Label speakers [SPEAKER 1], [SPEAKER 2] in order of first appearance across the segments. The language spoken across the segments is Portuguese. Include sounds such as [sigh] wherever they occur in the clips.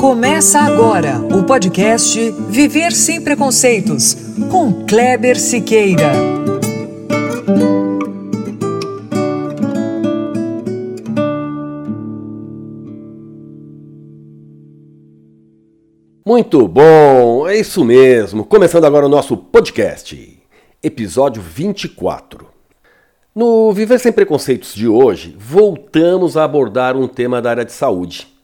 [SPEAKER 1] Começa agora o podcast Viver Sem Preconceitos, com Kleber Siqueira.
[SPEAKER 2] Muito bom, é isso mesmo. Começando agora o nosso podcast, episódio 24. No Viver Sem Preconceitos de hoje, voltamos a abordar um tema da área de saúde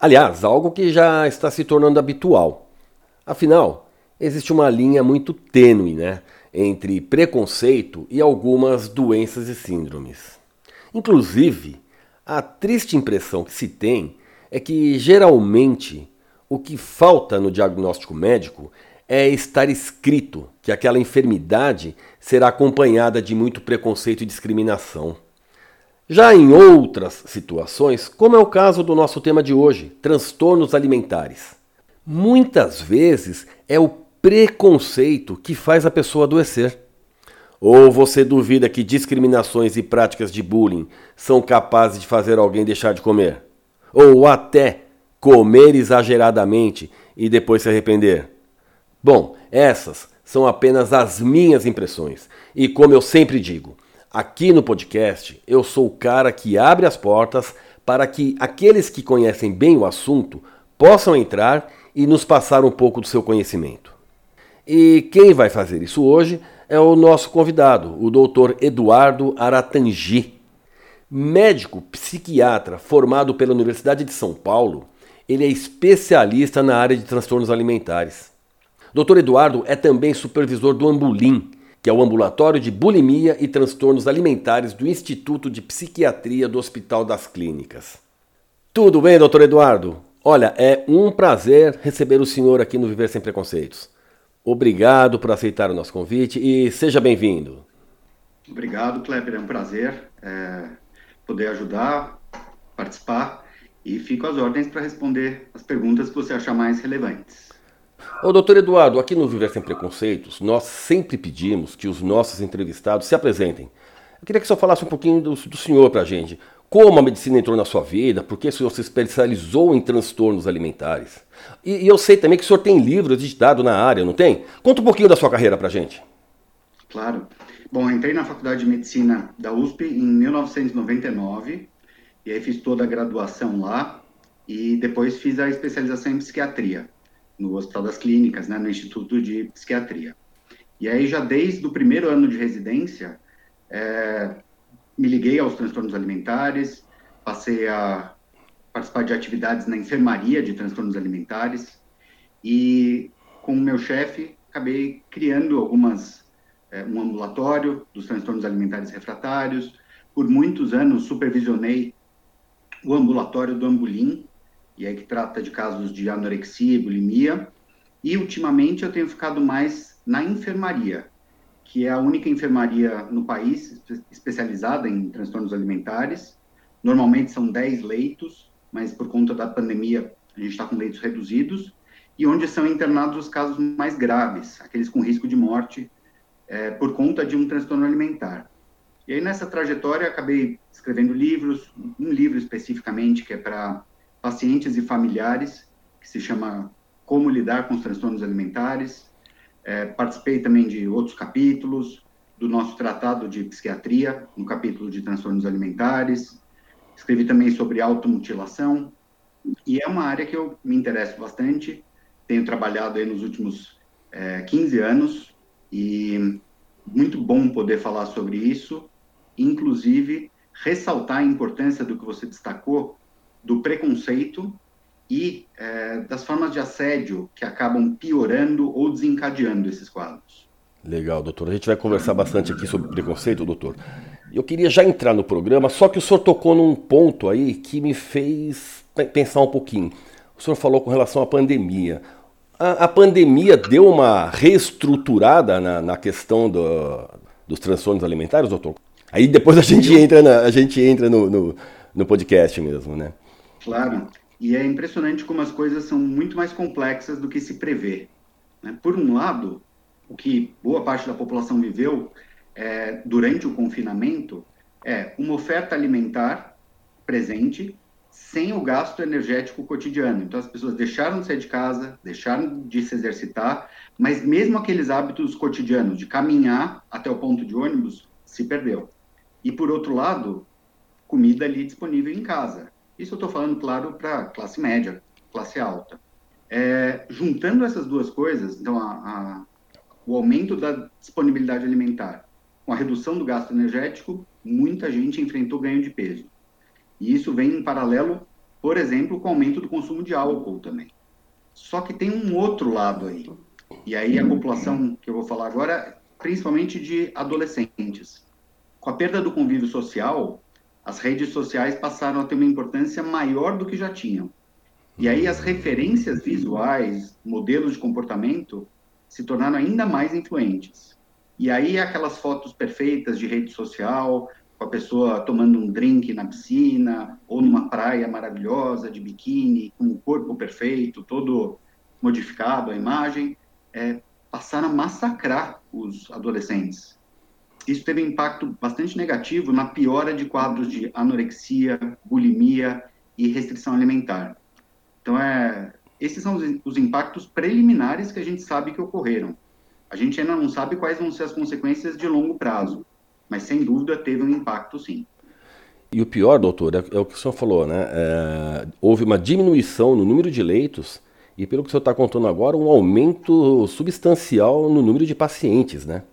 [SPEAKER 2] Aliás, algo que já está se tornando habitual. Afinal, existe uma linha muito tênue né, entre preconceito e algumas doenças e síndromes. Inclusive, a triste impressão que se tem é que geralmente o que falta no diagnóstico médico é estar escrito que aquela enfermidade será acompanhada de muito preconceito e discriminação. Já em outras situações, como é o caso do nosso tema de hoje, transtornos alimentares, muitas vezes é o preconceito que faz a pessoa adoecer. Ou você duvida que discriminações e práticas de bullying são capazes de fazer alguém deixar de comer? Ou até comer exageradamente e depois se arrepender? Bom, essas são apenas as minhas impressões. E como eu sempre digo, Aqui no podcast, eu sou o cara que abre as portas para que aqueles que conhecem bem o assunto possam entrar e nos passar um pouco do seu conhecimento. E quem vai fazer isso hoje é o nosso convidado, o Dr. Eduardo Aratangi. Médico psiquiatra formado pela Universidade de São Paulo, ele é especialista na área de transtornos alimentares. Dr. Eduardo é também supervisor do Ambulim, que é o Ambulatório de Bulimia e Transtornos Alimentares do Instituto de Psiquiatria do Hospital das Clínicas. Tudo bem, doutor Eduardo? Olha, é um prazer receber o senhor aqui no Viver Sem Preconceitos. Obrigado por aceitar o nosso convite e seja bem-vindo.
[SPEAKER 3] Obrigado, Kleber. É um prazer é, poder ajudar, participar e fico às ordens para responder as perguntas que você achar mais relevantes.
[SPEAKER 2] Ô, doutor Eduardo, aqui no Viver Sem Preconceitos, nós sempre pedimos que os nossos entrevistados se apresentem. Eu queria que o senhor falasse um pouquinho do, do senhor para a gente. Como a medicina entrou na sua vida? Por que o senhor se especializou em transtornos alimentares? E, e eu sei também que o senhor tem livros editados na área, não tem? Conta um pouquinho da sua carreira para a gente.
[SPEAKER 3] Claro. Bom, entrei na Faculdade de Medicina da USP em 1999, e aí fiz toda a graduação lá, e depois fiz a especialização em psiquiatria no Hospital das Clínicas, né, no Instituto de Psiquiatria. E aí, já desde o primeiro ano de residência, é, me liguei aos transtornos alimentares, passei a participar de atividades na enfermaria de transtornos alimentares e, com o meu chefe, acabei criando algumas, é, um ambulatório dos transtornos alimentares refratários. Por muitos anos, supervisionei o ambulatório do Ambulim, e aí que trata de casos de anorexia e bulimia. E ultimamente eu tenho ficado mais na enfermaria, que é a única enfermaria no país especializada em transtornos alimentares. Normalmente são 10 leitos, mas por conta da pandemia a gente está com leitos reduzidos, e onde são internados os casos mais graves, aqueles com risco de morte é, por conta de um transtorno alimentar. E aí nessa trajetória acabei escrevendo livros, um livro especificamente que é para pacientes e familiares, que se chama Como Lidar com os Transtornos Alimentares. É, participei também de outros capítulos, do nosso tratado de psiquiatria, no capítulo de transtornos alimentares. Escrevi também sobre automutilação, e é uma área que eu me interesso bastante. Tenho trabalhado aí nos últimos é, 15 anos, e muito bom poder falar sobre isso, inclusive ressaltar a importância do que você destacou do preconceito e é, das formas de assédio que acabam piorando ou desencadeando esses quadros.
[SPEAKER 2] Legal, doutor. A gente vai conversar bastante aqui sobre preconceito, doutor. Eu queria já entrar no programa, só que o senhor tocou num ponto aí que me fez pensar um pouquinho. O senhor falou com relação à pandemia. A, a pandemia deu uma reestruturada na, na questão do, dos transtornos alimentares, doutor? Aí depois a gente entra, na, a gente entra no, no, no podcast mesmo, né?
[SPEAKER 3] Claro. E é impressionante como as coisas são muito mais complexas do que se prevê. Né? Por um lado, o que boa parte da população viveu é, durante o confinamento é uma oferta alimentar presente sem o gasto energético cotidiano. Então, as pessoas deixaram de sair de casa, deixaram de se exercitar, mas mesmo aqueles hábitos cotidianos de caminhar até o ponto de ônibus se perdeu. E, por outro lado, comida ali disponível em casa. Isso eu estou falando, claro, para classe média, classe alta. É, juntando essas duas coisas, então, a, a, o aumento da disponibilidade alimentar com a redução do gasto energético, muita gente enfrentou ganho de peso. E isso vem em paralelo, por exemplo, com o aumento do consumo de álcool também. Só que tem um outro lado aí. E aí a população que eu vou falar agora, principalmente de adolescentes. Com a perda do convívio social, as redes sociais passaram a ter uma importância maior do que já tinham. E aí as referências visuais, modelos de comportamento, se tornaram ainda mais influentes. E aí aquelas fotos perfeitas de rede social, com a pessoa tomando um drink na piscina, ou numa praia maravilhosa, de biquíni, com o corpo perfeito, todo modificado, a imagem, é, passaram a massacrar os adolescentes. Isso teve impacto bastante negativo na piora de quadros de anorexia, bulimia e restrição alimentar. Então, é, esses são os, os impactos preliminares que a gente sabe que ocorreram. A gente ainda não sabe quais vão ser as consequências de longo prazo, mas sem dúvida teve um impacto sim.
[SPEAKER 2] E o pior, doutor, é, é o que o senhor falou, né? É, houve uma diminuição no número de leitos e, pelo que o senhor está contando agora, um aumento substancial no número de pacientes, né?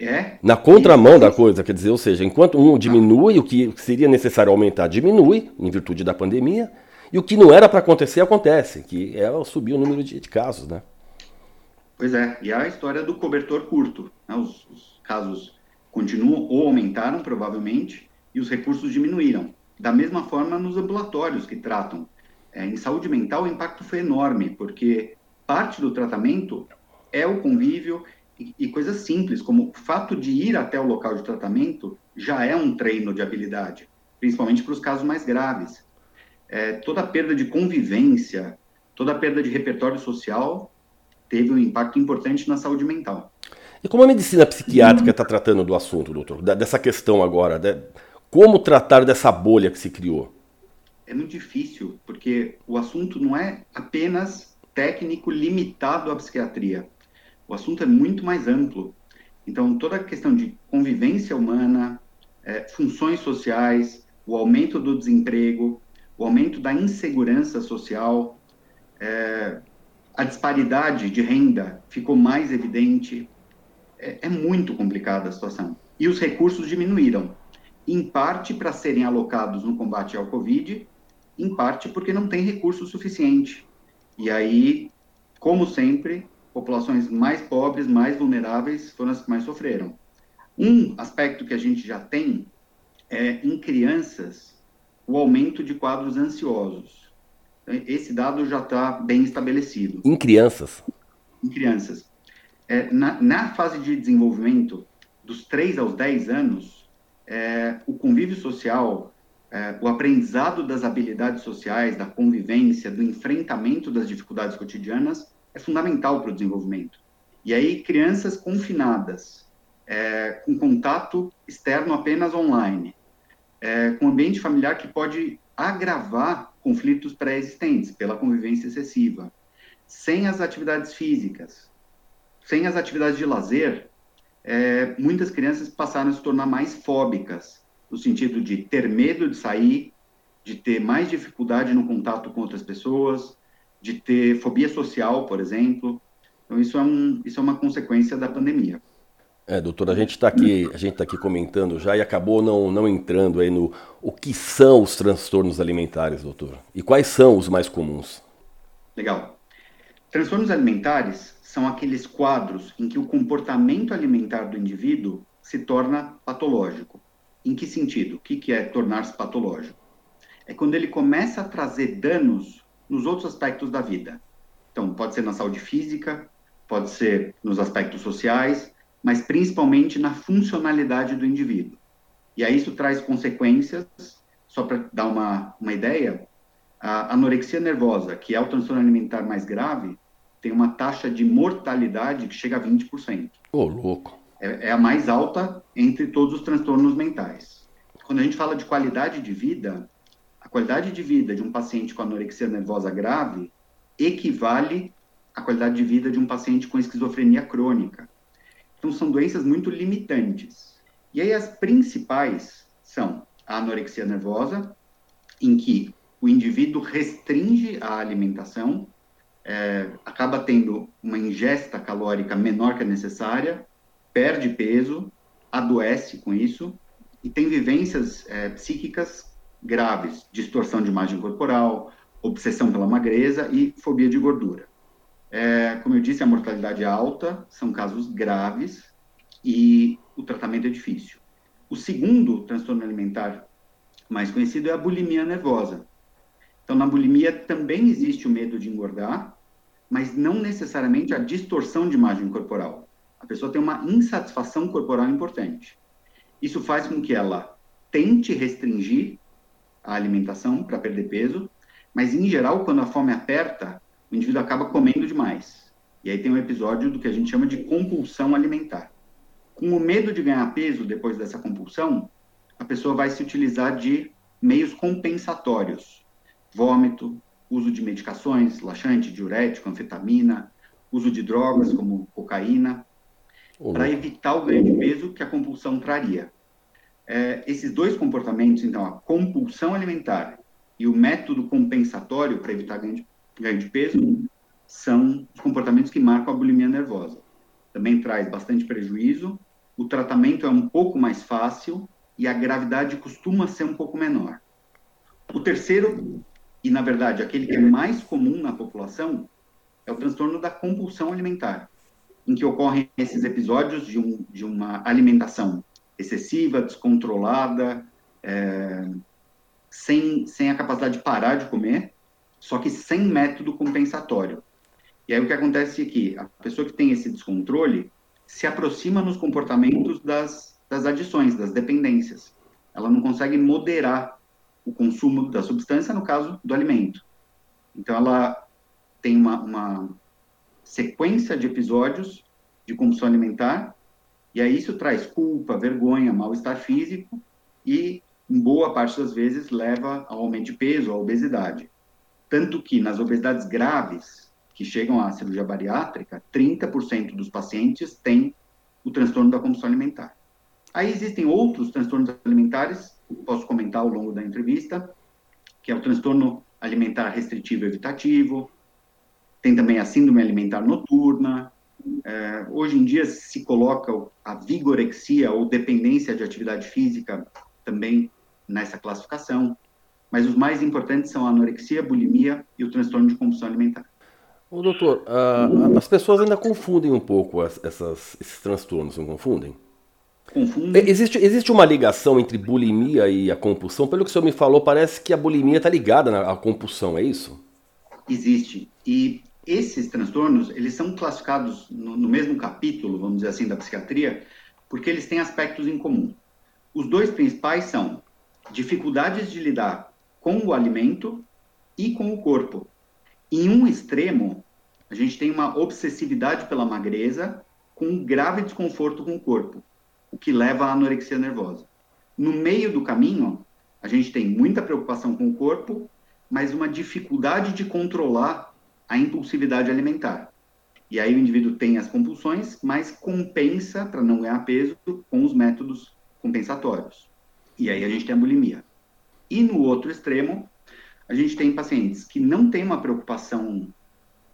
[SPEAKER 3] É.
[SPEAKER 2] Na contramão da coisa, quer dizer, ou seja, enquanto um diminui, o que seria necessário aumentar diminui, em virtude da pandemia, e o que não era para acontecer, acontece, que é subir o número de, de, casos, né?
[SPEAKER 3] Pois é, e a história do cobertor curto. Né? Os, os casos continuam ou aumentaram, provavelmente, e os recursos diminuíram. Da mesma forma, nos ambulatórios que tratam. É, em saúde mental, o impacto foi enorme, porque parte do tratamento é o convívio e, e coisas simples, como o fato de ir até o local de tratamento já é um treino de habilidade, principalmente para os casos mais graves. É, toda a perda de convivência, toda a perda de repertório social teve um impacto importante na saúde mental.
[SPEAKER 2] E como a medicina psiquiátrica está tratando do assunto, doutor? dessa questão agora, de, como tratar dessa bolha que se criou?
[SPEAKER 3] É muito difícil, porque o assunto não é apenas técnico limitado à psiquiatria. O assunto é muito mais amplo. Então, toda a questão de convivência humana, é, funções sociais, o aumento do desemprego, o aumento da insegurança social, é, a disparidade de renda ficou mais evidente, é, é muito complicada a situação. E os recursos diminuíram, em parte para serem alocados no combate ao Covid, em parte porque não tem recurso suficiente. E aí, como sempre, populações mais pobres, mais vulneráveis foram as que mais sofreram. Um aspecto que a gente já tem é em crianças o aumento de quadros ansiosos. Esse dado já está bem estabelecido.
[SPEAKER 2] Em crianças?
[SPEAKER 3] Em crianças. É, na, na, fase de desenvolvimento, dos 3 aos 10 anos, é, o convívio social, é, o aprendizado das habilidades sociais, da convivência, do enfrentamento das dificuldades cotidianas, é fundamental para o desenvolvimento. E aí, crianças confinadas, é, com contato externo apenas online, é, com ambiente familiar que pode agravar conflitos pré-existentes pela convivência excessiva, sem as atividades físicas, sem as atividades de lazer, é, muitas crianças passaram a se tornar mais fóbicas, no sentido de ter medo de sair, de ter mais dificuldade no contato com outras pessoas, de ter fobia social, por exemplo. Então, isso é, um, isso é uma consequência da pandemia.
[SPEAKER 2] É, doutor, a gente está aqui, a gente tá aqui comentando já e acabou não, não entrando aí no o que são os transtornos alimentares, doutor, e quais são os mais comuns.
[SPEAKER 3] Legal. Transtornos alimentares são aqueles quadros em que o comportamento alimentar do indivíduo se torna patológico. Em que sentido? O que é tornar-se patológico? É quando ele começa a trazer danos nos outros aspectos da vida. Então, pode ser na saúde física, pode ser nos aspectos sociais, mas principalmente na funcionalidade do indivíduo. E aí isso traz consequências, só para dar uma, uma ideia, a anorexia nervosa, que é o transtorno alimentar mais grave, tem uma taxa de mortalidade que chega a 20%.
[SPEAKER 2] Ô, oh, louco.
[SPEAKER 3] É, é, a mais alta entre todos os transtornos mentais. Quando a gente fala de qualidade de vida, qualidade de vida de um paciente com anorexia nervosa grave equivale à qualidade de vida de um paciente com esquizofrenia crônica. Então, são doenças muito limitantes. E aí, as principais são a anorexia nervosa, em que o indivíduo restringe a alimentação, é, acaba tendo uma ingesta calórica menor que a necessária, perde peso, adoece com isso e tem vivências é, psíquicas graves, distorção de imagem corporal, obsessão pela magreza e fobia de gordura. É, como eu disse, a mortalidade é alta, são casos graves e o tratamento é difícil. O segundo transtorno alimentar mais conhecido é a bulimia nervosa. Então, na bulimia também existe o medo de engordar, mas não necessariamente a distorção de imagem corporal. A pessoa tem uma insatisfação corporal importante. Isso faz com que ela tente restringir a alimentação para perder peso, mas em geral, quando a fome aperta, o indivíduo acaba comendo demais. E aí tem um episódio do que a gente chama de compulsão alimentar. Com o medo de ganhar peso depois dessa compulsão, a pessoa vai se utilizar de meios compensatórios: vômito, uso de medicações, laxante, diurético, anfetamina, uso de drogas como cocaína, para evitar o ganho de peso que a compulsão traria. É, esses dois comportamentos, então, a compulsão alimentar e o método compensatório para evitar ganho de, ganho de peso, são os comportamentos que marcam a bulimia nervosa. Também traz bastante prejuízo, o tratamento é um pouco mais fácil e a gravidade costuma ser um pouco menor. O terceiro, e na verdade aquele que é mais comum na população, é o transtorno da compulsão alimentar em que ocorrem esses episódios de, um, de uma alimentação excessiva, descontrolada, é, sem, sem a capacidade de parar de comer, só que sem método compensatório. E aí o que acontece aqui? A pessoa que tem esse descontrole se aproxima nos comportamentos das, das adições, das dependências. Ela não consegue moderar o consumo da substância, no caso do alimento. Então ela tem uma, uma sequência de episódios de compulsão alimentar, e aí isso traz culpa, vergonha, mal-estar físico e, em boa parte das vezes, leva ao aumento de peso, à obesidade. Tanto que nas obesidades graves, que chegam à cirurgia bariátrica, 30% dos pacientes têm o transtorno da compulsão alimentar. Aí existem outros transtornos alimentares, posso comentar ao longo da entrevista, que é o transtorno alimentar restritivo evitativo, tem também a síndrome alimentar noturna. É, hoje em dia se coloca a vigorexia ou dependência de atividade física também nessa classificação. Mas os mais importantes são a anorexia, a bulimia e o transtorno de compulsão alimentar.
[SPEAKER 2] Ô, doutor, uh, as pessoas ainda confundem um pouco essas, esses transtornos, não confundem? Confundem. Existe, existe uma ligação entre bulimia e a compulsão? Pelo que o senhor me falou, parece que a bulimia está ligada à compulsão, é isso?
[SPEAKER 3] Existe. E esses transtornos, eles são classificados no, no, mesmo capítulo, vamos dizer assim, da psiquiatria, porque eles têm aspectos em comum. Os dois principais são dificuldades de lidar com o alimento e com o corpo. Em um extremo, a gente tem uma obsessividade pela magreza com um grave desconforto com o corpo, o que leva à anorexia nervosa. No meio do caminho, a gente tem muita preocupação com o corpo, mas uma dificuldade de controlar a impulsividade alimentar. E aí o indivíduo tem as compulsões, mas compensa para não ganhar peso com os métodos compensatórios. E aí a gente tem a bulimia. E no outro extremo, a gente tem pacientes que não têm uma preocupação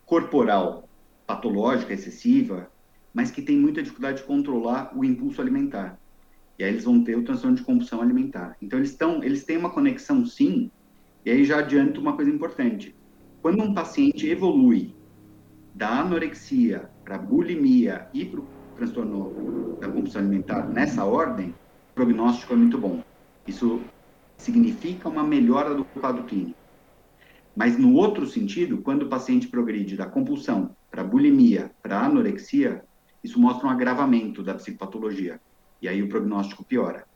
[SPEAKER 3] corporal patológica, excessiva, mas que têm muita dificuldade de controlar o impulso alimentar. E aí eles vão ter o transtorno de compulsão alimentar. Então eles estão, eles têm uma conexão sim, e aí já adianto uma coisa importante. Quando um paciente evolui da anorexia para bulimia e para o transtorno da compulsão alimentar nessa ordem, o prognóstico é muito bom. Isso significa uma melhora do quadro clínico. Mas no outro sentido, quando o paciente progride da compulsão para bulimia, para anorexia, isso mostra um agravamento da psicopatologia. E aí o prognóstico piora.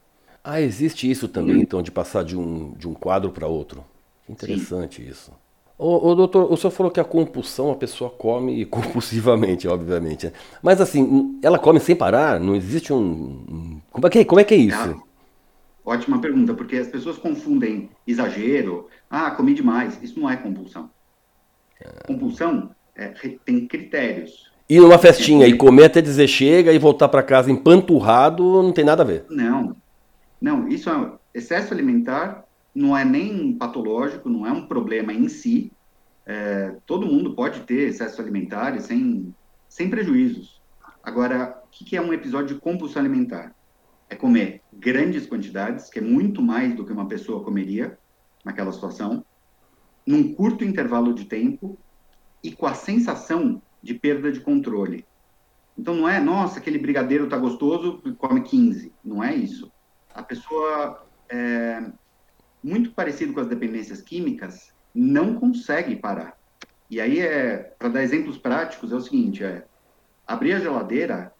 [SPEAKER 2] Ah, existe isso também, então, de passar de um, de um quadro para outro. Interessante Sim. isso. Ô, ô, doutor, o senhor falou que a compulsão a pessoa come [laughs] compulsivamente, obviamente. Né? Mas assim, ela come sem parar? Não existe um. Como é que, como é, que é isso?
[SPEAKER 3] Ótima pergunta, porque as pessoas confundem exagero, ah, comi demais. Isso não é compulsão. Compulsão é, tem critérios.
[SPEAKER 2] Ir numa festinha e comer até dizer chega e voltar para casa empanturrado não tem nada a ver.
[SPEAKER 3] Não, não, isso é excesso alimentar, não é nem patológico, não é um problema em si. É, todo mundo pode ter excesso alimentar sem, sem prejuízos. Agora, o que é um episódio de compulsão alimentar? É comer grandes quantidades, que é muito mais do que uma pessoa comeria naquela situação, num curto intervalo de tempo e com a sensação de perda de controle. Então não é, nossa, aquele brigadeiro tá gostoso, come 15. Não é isso. A pessoa é, muito parecido com as dependências químicas, não consegue parar. E aí, é, para dar exemplos práticos, é o seguinte: é abrir a geladeira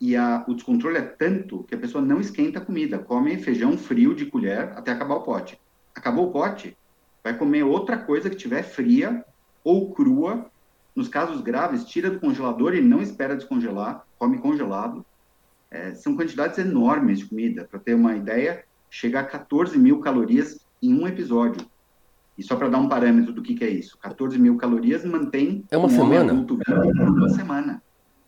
[SPEAKER 3] e a, o descontrole é tanto que a pessoa não esquenta a comida, come feijão frio de colher até acabar o pote. Acabou o pote, vai comer outra coisa que tiver fria ou crua. Nos casos graves, tira do congelador e não espera descongelar, come congelado. É, são quantidades enormes de comida. Para ter uma ideia, chega a 14 mil calorias em um episódio. E só para dar um parâmetro do que, que, é isso, 14 mil calorias mantém
[SPEAKER 2] é uma um semana? adulto
[SPEAKER 3] uma semana.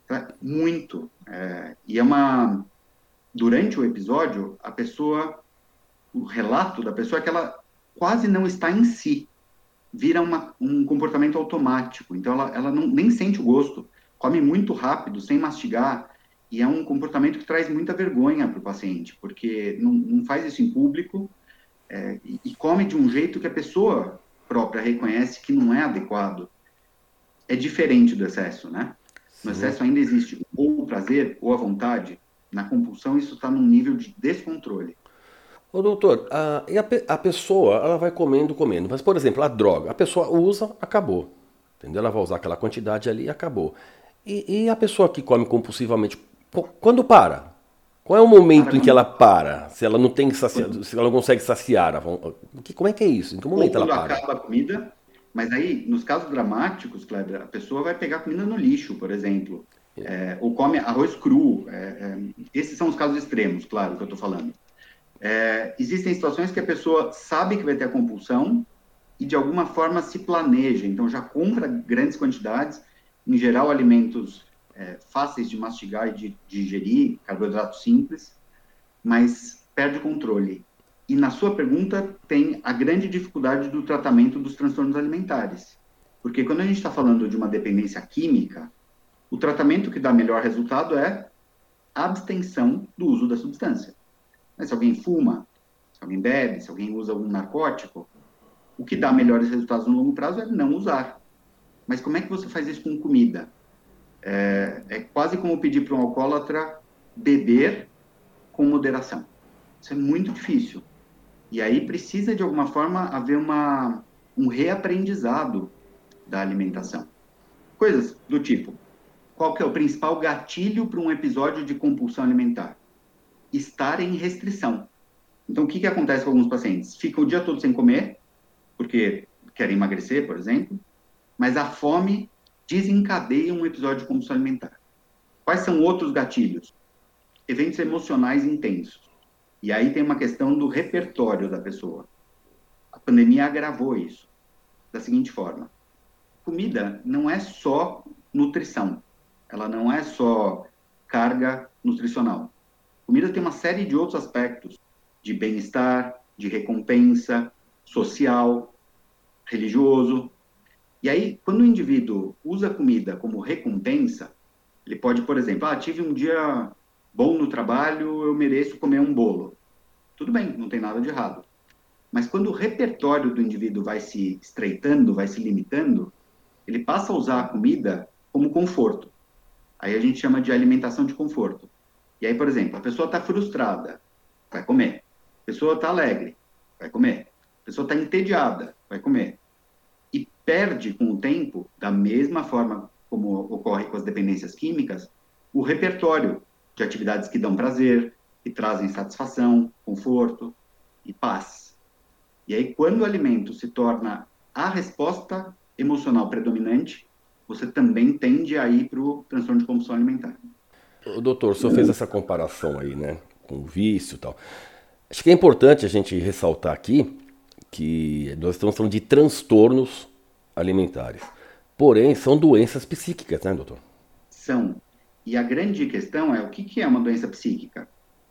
[SPEAKER 3] Então, muito. É, e é uma... Durante o episódio, a pessoa... O relato da pessoa é que ela quase não está em si. Vira uma, um comportamento automático. Então, ela, ela não, nem sente o gosto. Come muito rápido, sem mastigar. E é um comportamento que traz muita vergonha para o paciente, porque não, não faz isso em público, é, e, e, come de um jeito que a pessoa própria reconhece que não é adequado. É diferente do excesso, né? No excesso ainda existe ou o prazer ou a vontade. Na compulsão, isso está num nível de descontrole.
[SPEAKER 2] Ô, doutor, a, a, a, pessoa ela vai comendo, comendo. Mas, por exemplo, a droga, a pessoa usa, acabou. Entendeu? Ela vai usar aquela quantidade ali e acabou. E, e a pessoa que come compulsivamente, quando para? Qual é o momento em que ela para? Se ela não tem saciar, se ela não consegue saciar, como é que é isso? Em que momento ela para?
[SPEAKER 3] acaba a comida, mas aí, nos casos dramáticos, Kleber, a pessoa vai pegar comida no lixo, por exemplo, é, ou come arroz cru. É, é, esses são os casos extremos, claro, que eu estou falando. É, existem situações que a pessoa sabe que vai ter a compulsão e de alguma forma se planeja, então já compra grandes quantidades, em geral alimentos é, fáceis de mastigar e de digerir, carboidratos simples, mas perde o controle. E na sua pergunta tem a grande dificuldade do tratamento dos transtornos alimentares. Porque quando a gente está falando de uma dependência química, o tratamento que dá melhor resultado é a abstenção do uso da substância. Mas se alguém fuma, se alguém bebe, se alguém usa algum narcótico, o que dá melhores resultados no longo prazo é não usar. Mas como é que você faz isso com comida? É, é quase como pedir para um alcoólatra beber com moderação. Isso é muito difícil. E aí precisa, de alguma forma, haver uma, um reaprendizado da alimentação. Coisas do tipo, qual que é o principal gatilho para um episódio de compulsão alimentar? Estar em restrição. Então, o que, que acontece com alguns pacientes? Ficam o dia todo sem comer, porque querem emagrecer, por exemplo, mas a fome desencadeia um episódio de compulsão alimentar. Quais são outros gatilhos? Eventos emocionais intensos. E aí tem uma questão do repertório da pessoa. A pandemia agravou isso da seguinte forma: comida não é só nutrição, ela não é só carga nutricional. Comida tem uma série de outros aspectos de bem-estar, de recompensa social, religioso, e aí, quando o indivíduo usa a comida como recompensa, ele pode, por exemplo, ah, tive um dia bom no trabalho, eu mereço comer um bolo. Tudo bem, não tem nada de errado. Mas quando o repertório do indivíduo vai se estreitando, vai se limitando, ele passa a usar a comida como conforto. Aí a gente chama de alimentação de conforto. E aí, por exemplo, a pessoa está frustrada, vai comer. A pessoa está alegre, vai comer. A pessoa está entediada, vai comer perde com o tempo, da mesma forma como ocorre com as dependências químicas, o repertório de atividades que dão prazer, que trazem satisfação, conforto e paz. E aí, quando o alimento se torna a resposta emocional predominante, você também tende a ir para o transtorno de compulsão alimentar.
[SPEAKER 2] O doutor, o senhor fez essa comparação aí, né, com o vício e tal. Acho que é importante a gente ressaltar aqui que nós estamos falando de transtornos alimentares. Porém, são doenças psíquicas, né, doutor?
[SPEAKER 3] São. E a grande questão é o que, que é uma doença psíquica?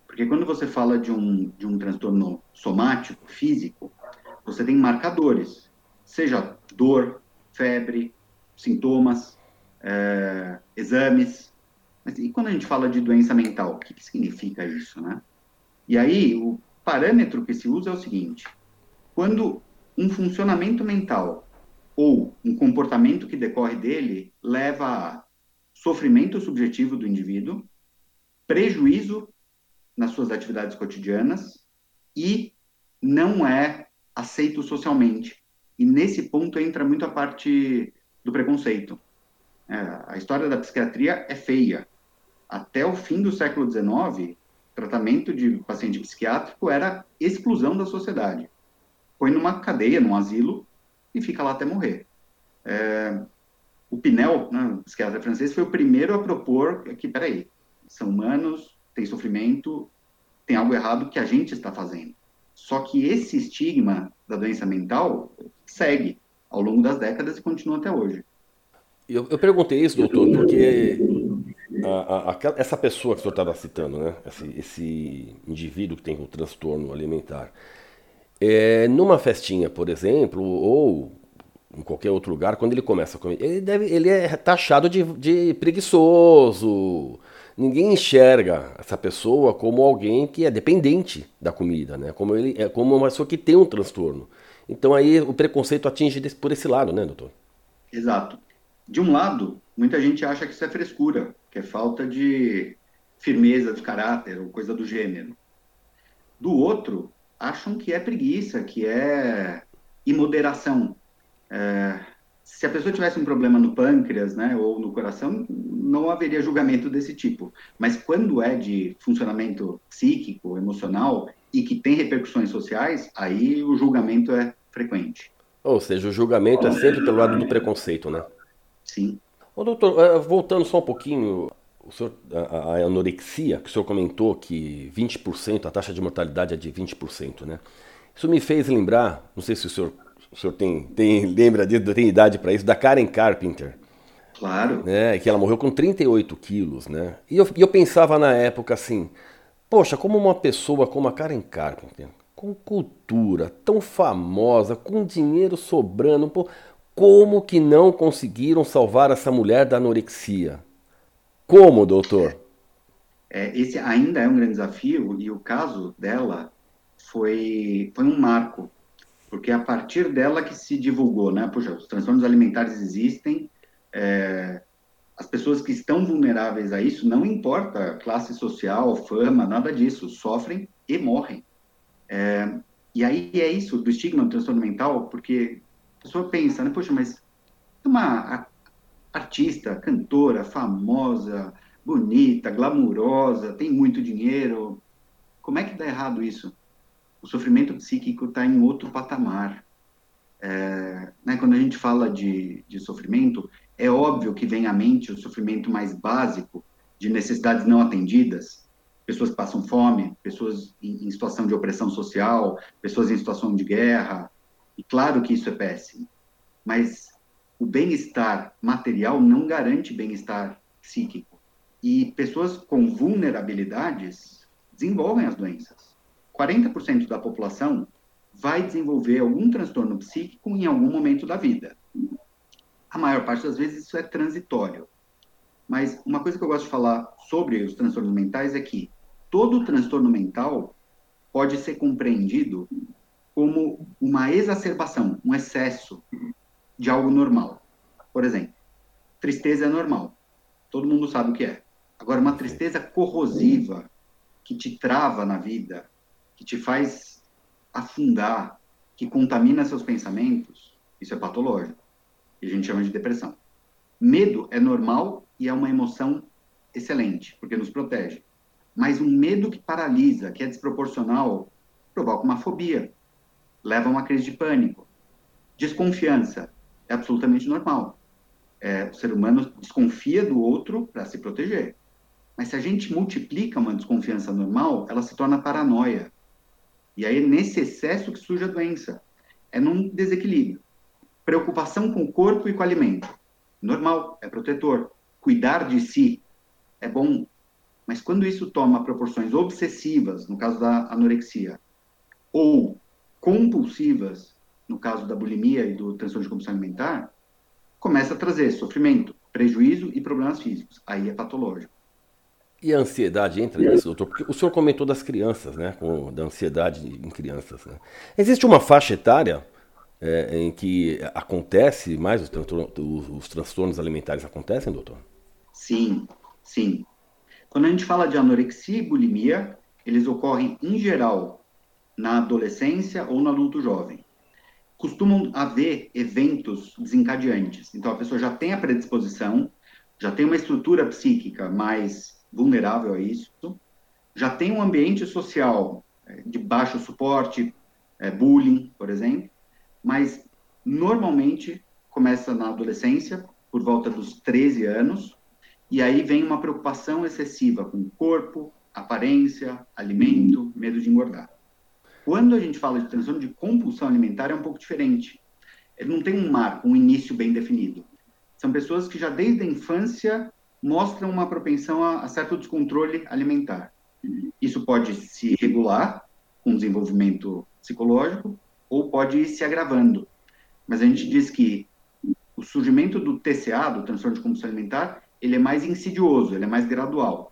[SPEAKER 3] Porque quando você fala de um, de um transtorno somático, físico, você tem marcadores, seja dor, febre, sintomas, é, exames. Mas e quando a gente fala de doença mental, o que, que significa isso, né? E aí, o parâmetro que se usa é o seguinte: quando um funcionamento mental ou um comportamento que decorre dele leva a sofrimento subjetivo do indivíduo, prejuízo nas suas atividades cotidianas e não é aceito socialmente. E nesse ponto entra muito a parte do preconceito. É, a história da psiquiatria é feia. Até o fim do século XIX, tratamento de paciente psiquiátrico era exclusão da sociedade. Põe numa cadeia, num asilo, e fica lá até morrer. É, o Pinel, né, psiquiatra francês, foi o primeiro a propor que, peraí, são humanos, tem sofrimento, tem algo errado que a gente está fazendo. Só que esse estigma da doença mental segue ao longo das décadas e continua até hoje.
[SPEAKER 2] Eu, eu perguntei isso, doutor, porque a, a, essa pessoa que o senhor estava citando, né? Esse, esse, indivíduo que tem um transtorno alimentar, é, numa festinha, por exemplo, ou em qualquer outro lugar, quando ele começa a comer, ele, deve, ele é taxado de, de preguiçoso. Ninguém enxerga essa pessoa como alguém que é dependente da comida, né? Como ele é como uma pessoa que tem um transtorno. Então aí o preconceito atinge desse, por esse lado, né, doutor?
[SPEAKER 3] Exato. De um lado, muita gente acha que isso é frescura, que é falta de firmeza de caráter ou coisa do gênero. Do outro, acham que é preguiça, que é imoderação, é, se a pessoa tivesse um problema no pâncreas, né, ou no coração, não haveria julgamento desse tipo. Mas quando é de funcionamento psíquico, emocional e que tem repercussões sociais, aí o julgamento é frequente.
[SPEAKER 2] Ou seja, o julgamento é sempre pelo lado do preconceito, né?
[SPEAKER 3] Sim.
[SPEAKER 2] Ô, doutor, é, voltando só um pouquinho, o senhor, a, a anorexia, que o senhor comentou que 20%, a taxa de mortalidade é de 20%, né? Isso me fez lembrar, não sei se o senhor o senhor tem, tem [laughs] lembra disso, tem idade para isso, da Karen Carpenter.
[SPEAKER 3] Claro.
[SPEAKER 2] Né, que ela morreu com 38 quilos, né? E eu, e eu pensava na época assim, poxa, como uma pessoa como a Karen Carpenter, com cultura, tão famosa, com dinheiro sobrando, pô, como que não conseguiram salvar essa mulher da anorexia? Como, doutor?
[SPEAKER 3] É, esse ainda é um grande desafio e o caso dela foi, foi um marco porque é a partir dela que se divulgou, né? Puxa, os transtornos alimentares existem, é, as pessoas que estão vulneráveis a isso, não importa classe social, fama, nada disso, sofrem e morrem. É, e aí é isso do estigma do transtorno mental, porque a pessoa pensa, né? Poxa, mas uma artista, cantora, famosa, bonita, glamurosa, tem muito dinheiro, como é que dá errado isso? o sofrimento psíquico está em outro patamar. É, né, quando a gente fala de, de sofrimento, é óbvio que vem à mente o sofrimento mais básico de necessidades não atendidas, pessoas passam fome, pessoas em, em situação de opressão social, pessoas em situação de guerra, e claro que isso é péssimo, mas o bem-estar material não garante bem-estar psíquico. E pessoas com vulnerabilidades desenvolvem as doenças. 40% da população vai desenvolver algum transtorno psíquico em algum momento da vida. A maior parte das vezes isso é transitório. Mas uma coisa que eu gosto de falar sobre os transtornos mentais é que todo transtorno mental pode ser compreendido como uma exacerbação, um excesso de algo normal. Por exemplo, tristeza é normal. Todo mundo sabe o que é. Agora, uma tristeza corrosiva que te trava na vida, que te faz afundar, que contamina seus pensamentos, isso é patológico. E a gente chama de depressão. Medo é normal e é uma emoção excelente, porque nos protege. Mas um medo que paralisa, que é desproporcional, provoca uma fobia, leva a uma crise de pânico. Desconfiança é absolutamente normal. É, o ser humano desconfia do outro para se proteger. Mas se a gente multiplica uma desconfiança normal, ela se torna paranoia E aí é nesse excesso que surge a doença. É num desequilíbrio. Preocupação com o corpo e com o alimento. Normal, é protetor. Cuidar de si é bom. Mas quando isso toma proporções obsessivas, no caso da anorexia, ou compulsivas, no caso da bulimia e do transtorno de compulsão alimentar, começa a trazer sofrimento, prejuízo e problemas físicos. Aí é patológico.
[SPEAKER 2] E a ansiedade entra nisso, doutor? Porque o senhor comentou das crianças, né? Com, da ansiedade em crianças. Né? Existe uma faixa etária é, em que acontece mais os, os, os transtornos alimentares acontecem, doutor?
[SPEAKER 3] Sim, sim. Quando a gente fala de anorexia e bulimia, eles ocorrem em geral na adolescência ou no adulto jovem. Costumam haver eventos desencadeantes. Então a pessoa já tem a predisposição, já tem uma estrutura psíquica mais vulnerável a isso, já tem um ambiente social é, de baixo suporte, é, bullying, por exemplo, mas normalmente começa na adolescência, por volta dos 13 anos, e aí vem uma preocupação excessiva com corpo, aparência, alimento, medo de engordar. Quando a gente fala de transtorno de compulsão alimentar, é um pouco diferente. Ele não tem um marco, um início bem definido. São pessoas que já desde a infância mostram uma propensão a, a certo descontrole alimentar. Isso pode se regular com desenvolvimento psicológico ou pode ir se agravando. Mas a gente diz que o surgimento do TCA, do transtorno de compulsão alimentar, ele é mais insidioso, ele é mais gradual.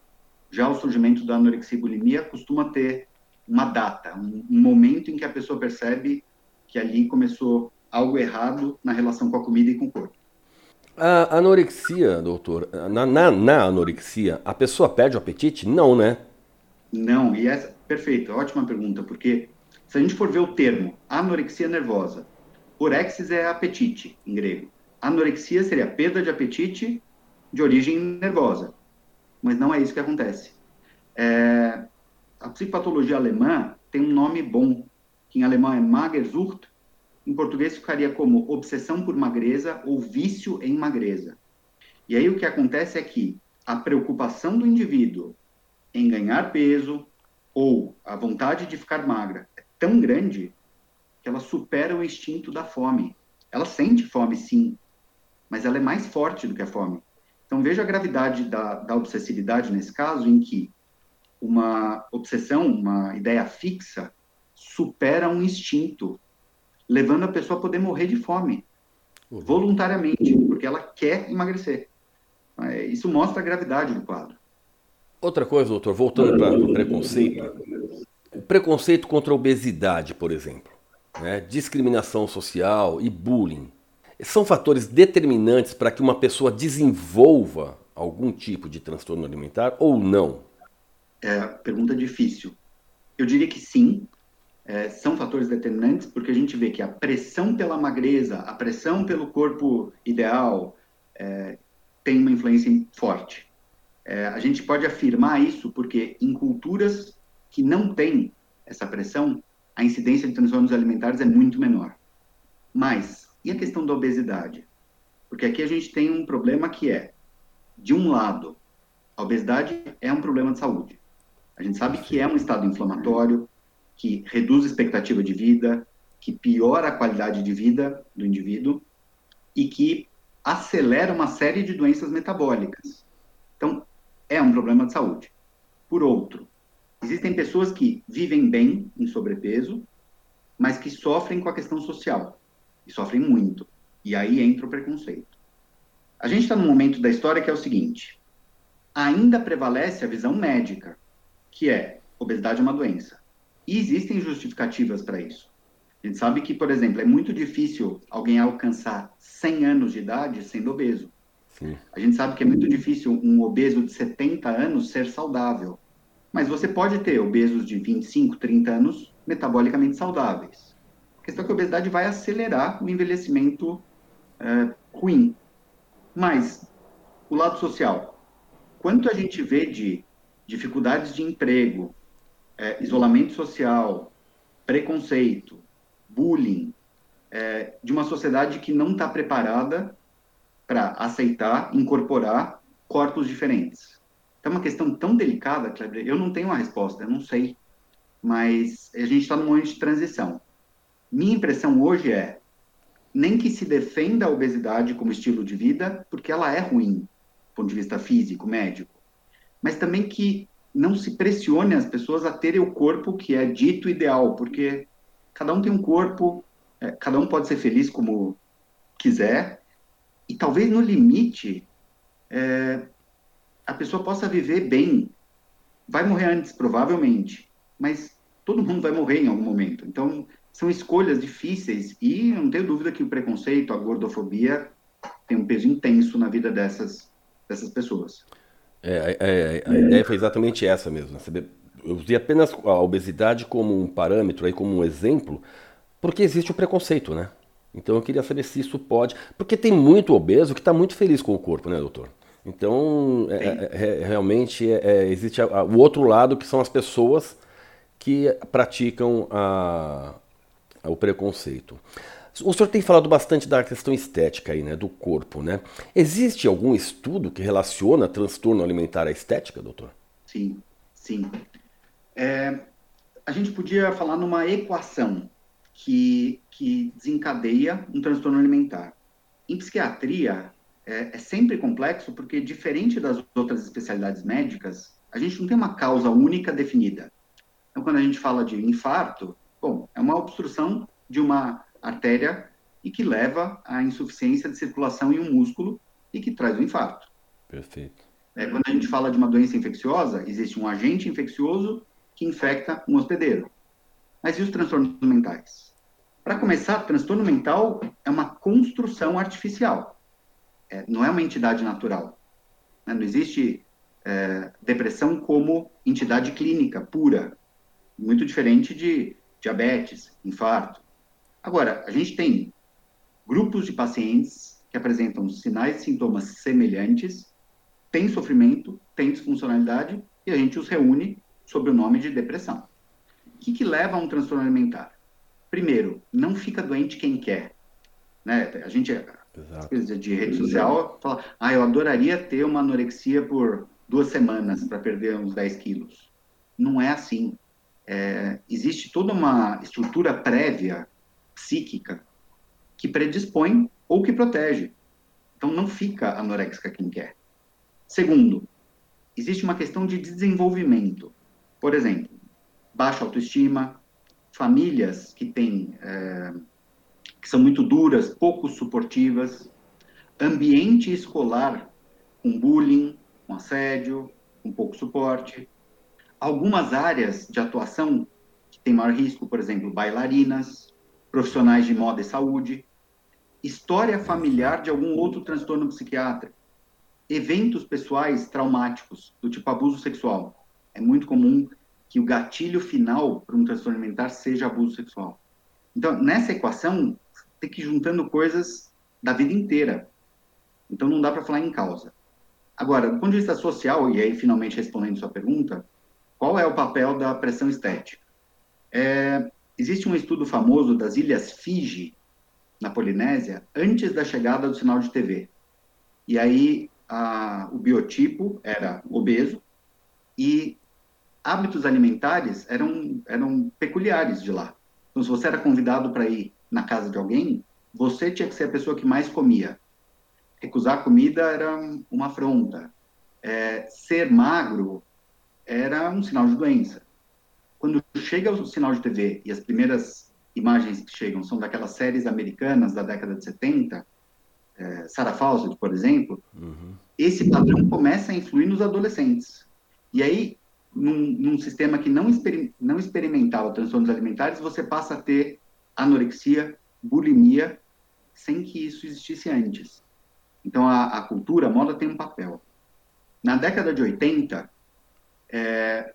[SPEAKER 3] Já o surgimento da anorexia e bulimia costuma ter uma data, um, um momento em que a pessoa percebe que ali começou algo errado na relação com a comida e com o corpo.
[SPEAKER 2] A anorexia, doutor, na, na, na, anorexia, a pessoa perde o apetite? Não, né?
[SPEAKER 3] Não, e essa, perfeito, ótima pergunta, porque se a gente for ver o termo anorexia nervosa, orexis é apetite em grego. Anorexia seria perda de apetite de origem nervosa, mas não é isso que acontece. É, a psicopatologia alemã tem um nome bom, que em alemão é Magersucht, em português ficaria como obsessão por magreza ou vício em magreza. E aí o que acontece é que a preocupação do indivíduo em ganhar peso ou a vontade de ficar magra é tão grande que ela supera o instinto da fome. Ela sente fome, sim, mas ela é mais forte do que a fome. Então veja a gravidade da, da obsessividade nesse caso, em que uma obsessão, uma ideia fixa, supera um instinto levando a pessoa a poder morrer de fome, uhum. voluntariamente, porque ela quer emagrecer. É, isso mostra a gravidade do quadro.
[SPEAKER 2] Outra coisa, doutor, voltando para o preconceito. O preconceito contra a obesidade, por exemplo, né? discriminação social e bullying, são fatores determinantes para que uma pessoa desenvolva algum tipo de transtorno alimentar ou não?
[SPEAKER 3] É, pergunta difícil. Eu diria que sim, é, são fatores determinantes, porque a gente vê que a pressão pela magreza, a pressão pelo corpo ideal, é, tem uma influência forte. É, a gente pode afirmar isso porque em culturas que não têm essa pressão, a incidência de transtornos alimentares é muito menor. Mas, e a questão da obesidade? Porque aqui a gente tem um problema que é, de um lado, a obesidade é um problema de saúde. A gente sabe que é um estado inflamatório, que reduz a expectativa de vida, que piora a qualidade de vida do indivíduo e que acelera uma série de doenças metabólicas. Então, é um problema de saúde. Por outro, existem pessoas que vivem bem em sobrepeso, mas que sofrem com a questão social, e sofrem muito. E aí entra o preconceito. A gente está num momento da história que é o seguinte: ainda prevalece a visão médica, que é obesidade é uma doença. E existem justificativas para isso. A gente sabe que, por exemplo, é muito difícil alguém alcançar 100 anos de idade sendo obeso. Sim. A gente sabe que é muito difícil um obeso de 70 anos ser saudável. Mas você pode ter obesos de 25, 30 anos metabolicamente saudáveis. A questão é que a obesidade vai acelerar o envelhecimento é, ruim. Mas, o lado social. Quanto a gente vê de dificuldades de emprego, é, isolamento social, preconceito, bullying, é, de uma sociedade que não está preparada para aceitar, incorporar corpos diferentes. Então, é uma questão tão delicada, Kleber, eu não tenho uma resposta, eu não sei. mas a gente está num momento de transição. Minha impressão hoje é nem que se defenda a obesidade como estilo de vida, porque ela é ruim, do ponto de vista físico, médico, mas também que não se pressione as pessoas a terem o corpo que é dito ideal, porque cada um tem um corpo, é, cada um pode ser feliz como quiser, e talvez no limite é, a pessoa possa viver bem. Vai morrer antes, provavelmente, mas todo mundo vai morrer em algum momento. Então, são escolhas difíceis e não tenho dúvida que o preconceito, a gordofobia tem um peso intenso na vida dessas, dessas pessoas.
[SPEAKER 2] É, é, a ideia foi exatamente essa mesmo. Né? Eu usei apenas a obesidade como um parâmetro, aí, como um exemplo, porque existe o preconceito, né? Então eu queria saber se isso pode. Porque tem muito obeso que está muito feliz com o corpo, né, doutor? Então, é, é, é realmente é, é, existe a, a, o outro lado que são as pessoas que praticam a, o preconceito. O senhor tem falado bastante da questão estética aí, né, do corpo, né? Existe algum estudo que relaciona transtorno alimentar à estética, doutor?
[SPEAKER 3] Sim, sim. É, a gente podia falar numa equação que, que desencadeia um transtorno alimentar. Em psiquiatria, é, é sempre complexo porque, diferente das outras especialidades médicas, a gente não tem uma causa única definida. Então, quando a gente fala de infarto, bom, é uma obstrução de uma artéria e que leva à insuficiência de circulação em um músculo e que traz o infarto.
[SPEAKER 2] Perfeito.
[SPEAKER 3] É, quando a gente fala de uma doença infecciosa, existe um agente infeccioso que infecta um hospedeiro. Mas e os transtornos mentais? Para começar, transtorno mental é uma construção artificial. É, não é uma entidade natural. Né? Não existe é, depressão como entidade clínica pura, muito diferente de diabetes, infarto. Agora, a gente tem grupos de pacientes que apresentam sinais e sintomas semelhantes, têm sofrimento, têm disfuncionalidade, e a gente os reúne sob o nome de depressão. O que, que leva a um transtorno alimentar? Primeiro, não fica doente quem quer. Né? A gente, Exato. de rede social, fala, ah, eu adoraria ter uma anorexia por duas semanas para perder uns 10 quilos. Não é assim. É, existe toda uma estrutura prévia psíquica que predispõe ou que protege. Então não fica anoréxica quem quer. Segundo, existe uma questão de desenvolvimento. Por exemplo, baixa autoestima, famílias que têm é, que são muito duras, pouco suportivas, ambiente escolar com bullying, com assédio, com pouco suporte, algumas áreas de atuação que têm maior risco, por exemplo, bailarinas, profissionais de moda e saúde, história familiar de algum outro transtorno psiquiátrico, eventos pessoais traumáticos, do tipo abuso sexual. É muito comum que o gatilho final para um transtorno alimentar seja abuso sexual. Então, nessa equação, tem que ir juntando coisas da vida inteira. Então, não dá para falar em causa. Agora, do ponto de vista social, e aí finalmente respondendo sua pergunta, qual é o papel da pressão estética? É, Existe um estudo famoso das Ilhas Fiji, na Polinésia, antes da chegada do sinal de TV. E aí a, o biotipo era obeso e hábitos alimentares eram, eram peculiares de lá. Então, se você era convidado para ir na casa de alguém, você tinha que ser a pessoa que mais comia. Recusar comida era uma afronta. É, ser magro era um sinal de doença quando chega o sinal de TV e as primeiras imagens que chegam são daquelas séries americanas da década de 70, é, Sarah Fawcett, por exemplo, uhum. esse padrão começa a influir nos adolescentes. E aí, num, num sistema que não, exper, não experimentava transtornos alimentares, você passa a ter anorexia, bulimia, sem que isso existisse antes. Então, a, a cultura, a moda tem um papel. Na década de 80, é,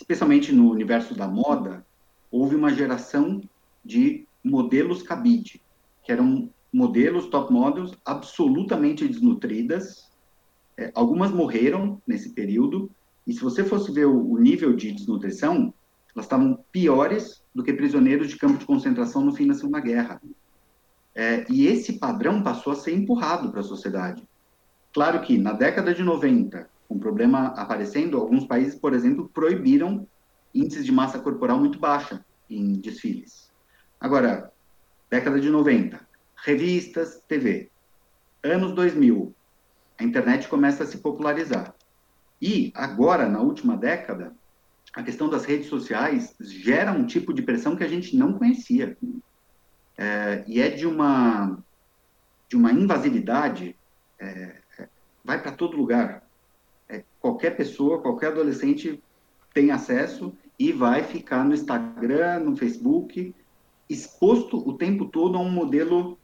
[SPEAKER 3] especialmente no universo da moda, houve uma geração de modelos cabide, que eram modelos top models absolutamente desnutridas. É, algumas morreram nesse período, e se você fosse ver o, o nível de desnutrição, elas estavam piores do que prisioneiros de campo de concentração no fim da Segunda Guerra. É, e esse padrão passou a ser empurrado para a sociedade. Claro que na década de 90, com problema aparecendo, alguns países, por exemplo, proibiram índices de massa corporal muito baixa em desfiles. Agora, década de 90, revistas, TV. Anos 2000, a internet começa a se popularizar. E agora, na última década, a questão das redes sociais gera um tipo de pressão que a gente não conhecia. É, e é de uma, de uma invasividade, é, vai para todo lugar. É, qualquer pessoa, qualquer adolescente tem acesso e vai ficar no Instagram, no Facebook, exposto o tempo todo a um modelo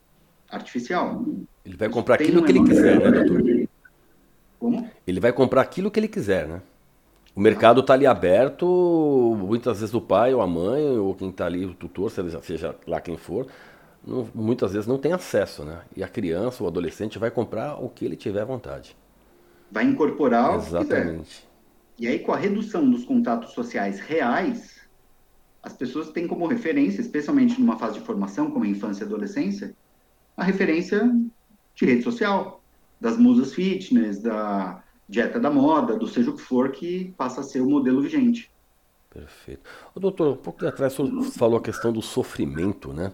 [SPEAKER 3] artificial.
[SPEAKER 2] Ele vai comprar aquilo que ele quiser, né, doutor?
[SPEAKER 3] Como?
[SPEAKER 2] Ele vai comprar aquilo que ele quiser, né? O mercado está ali aberto, muitas vezes o pai ou a mãe, ou quem está ali, o tutor, seja lá quem for, não, muitas vezes não tem acesso, né? E a criança ou adolescente vai comprar o que ele tiver vontade.
[SPEAKER 3] Vai incorporar o
[SPEAKER 2] Exatamente.
[SPEAKER 3] E aí, com a redução dos contatos sociais reais, as pessoas têm como referência, especialmente numa fase de formação, como a infância e adolescência, a referência de rede social, das musas fitness, da dieta da moda, do seja o que for, que passa a ser o modelo vigente.
[SPEAKER 2] Perfeito. O doutor, um pouco atrás o senhor falou a questão do sofrimento, né?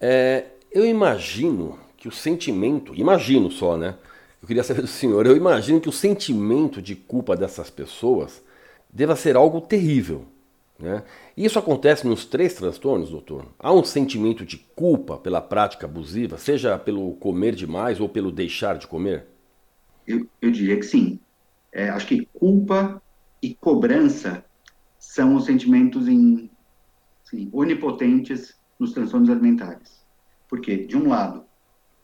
[SPEAKER 2] É, eu imagino que o sentimento, imagino só, né? Eu queria saber do senhor, eu imagino que o sentimento de culpa dessas pessoas deva ser algo terrível. Né? Isso acontece nos três transtornos, doutor? Há um sentimento de culpa pela prática abusiva, seja pelo comer demais ou pelo deixar de comer?
[SPEAKER 3] Eu, eu diria que sim. É, acho que culpa e cobrança são os sentimentos em, assim, onipotentes nos transtornos alimentares. Porque, de um lado,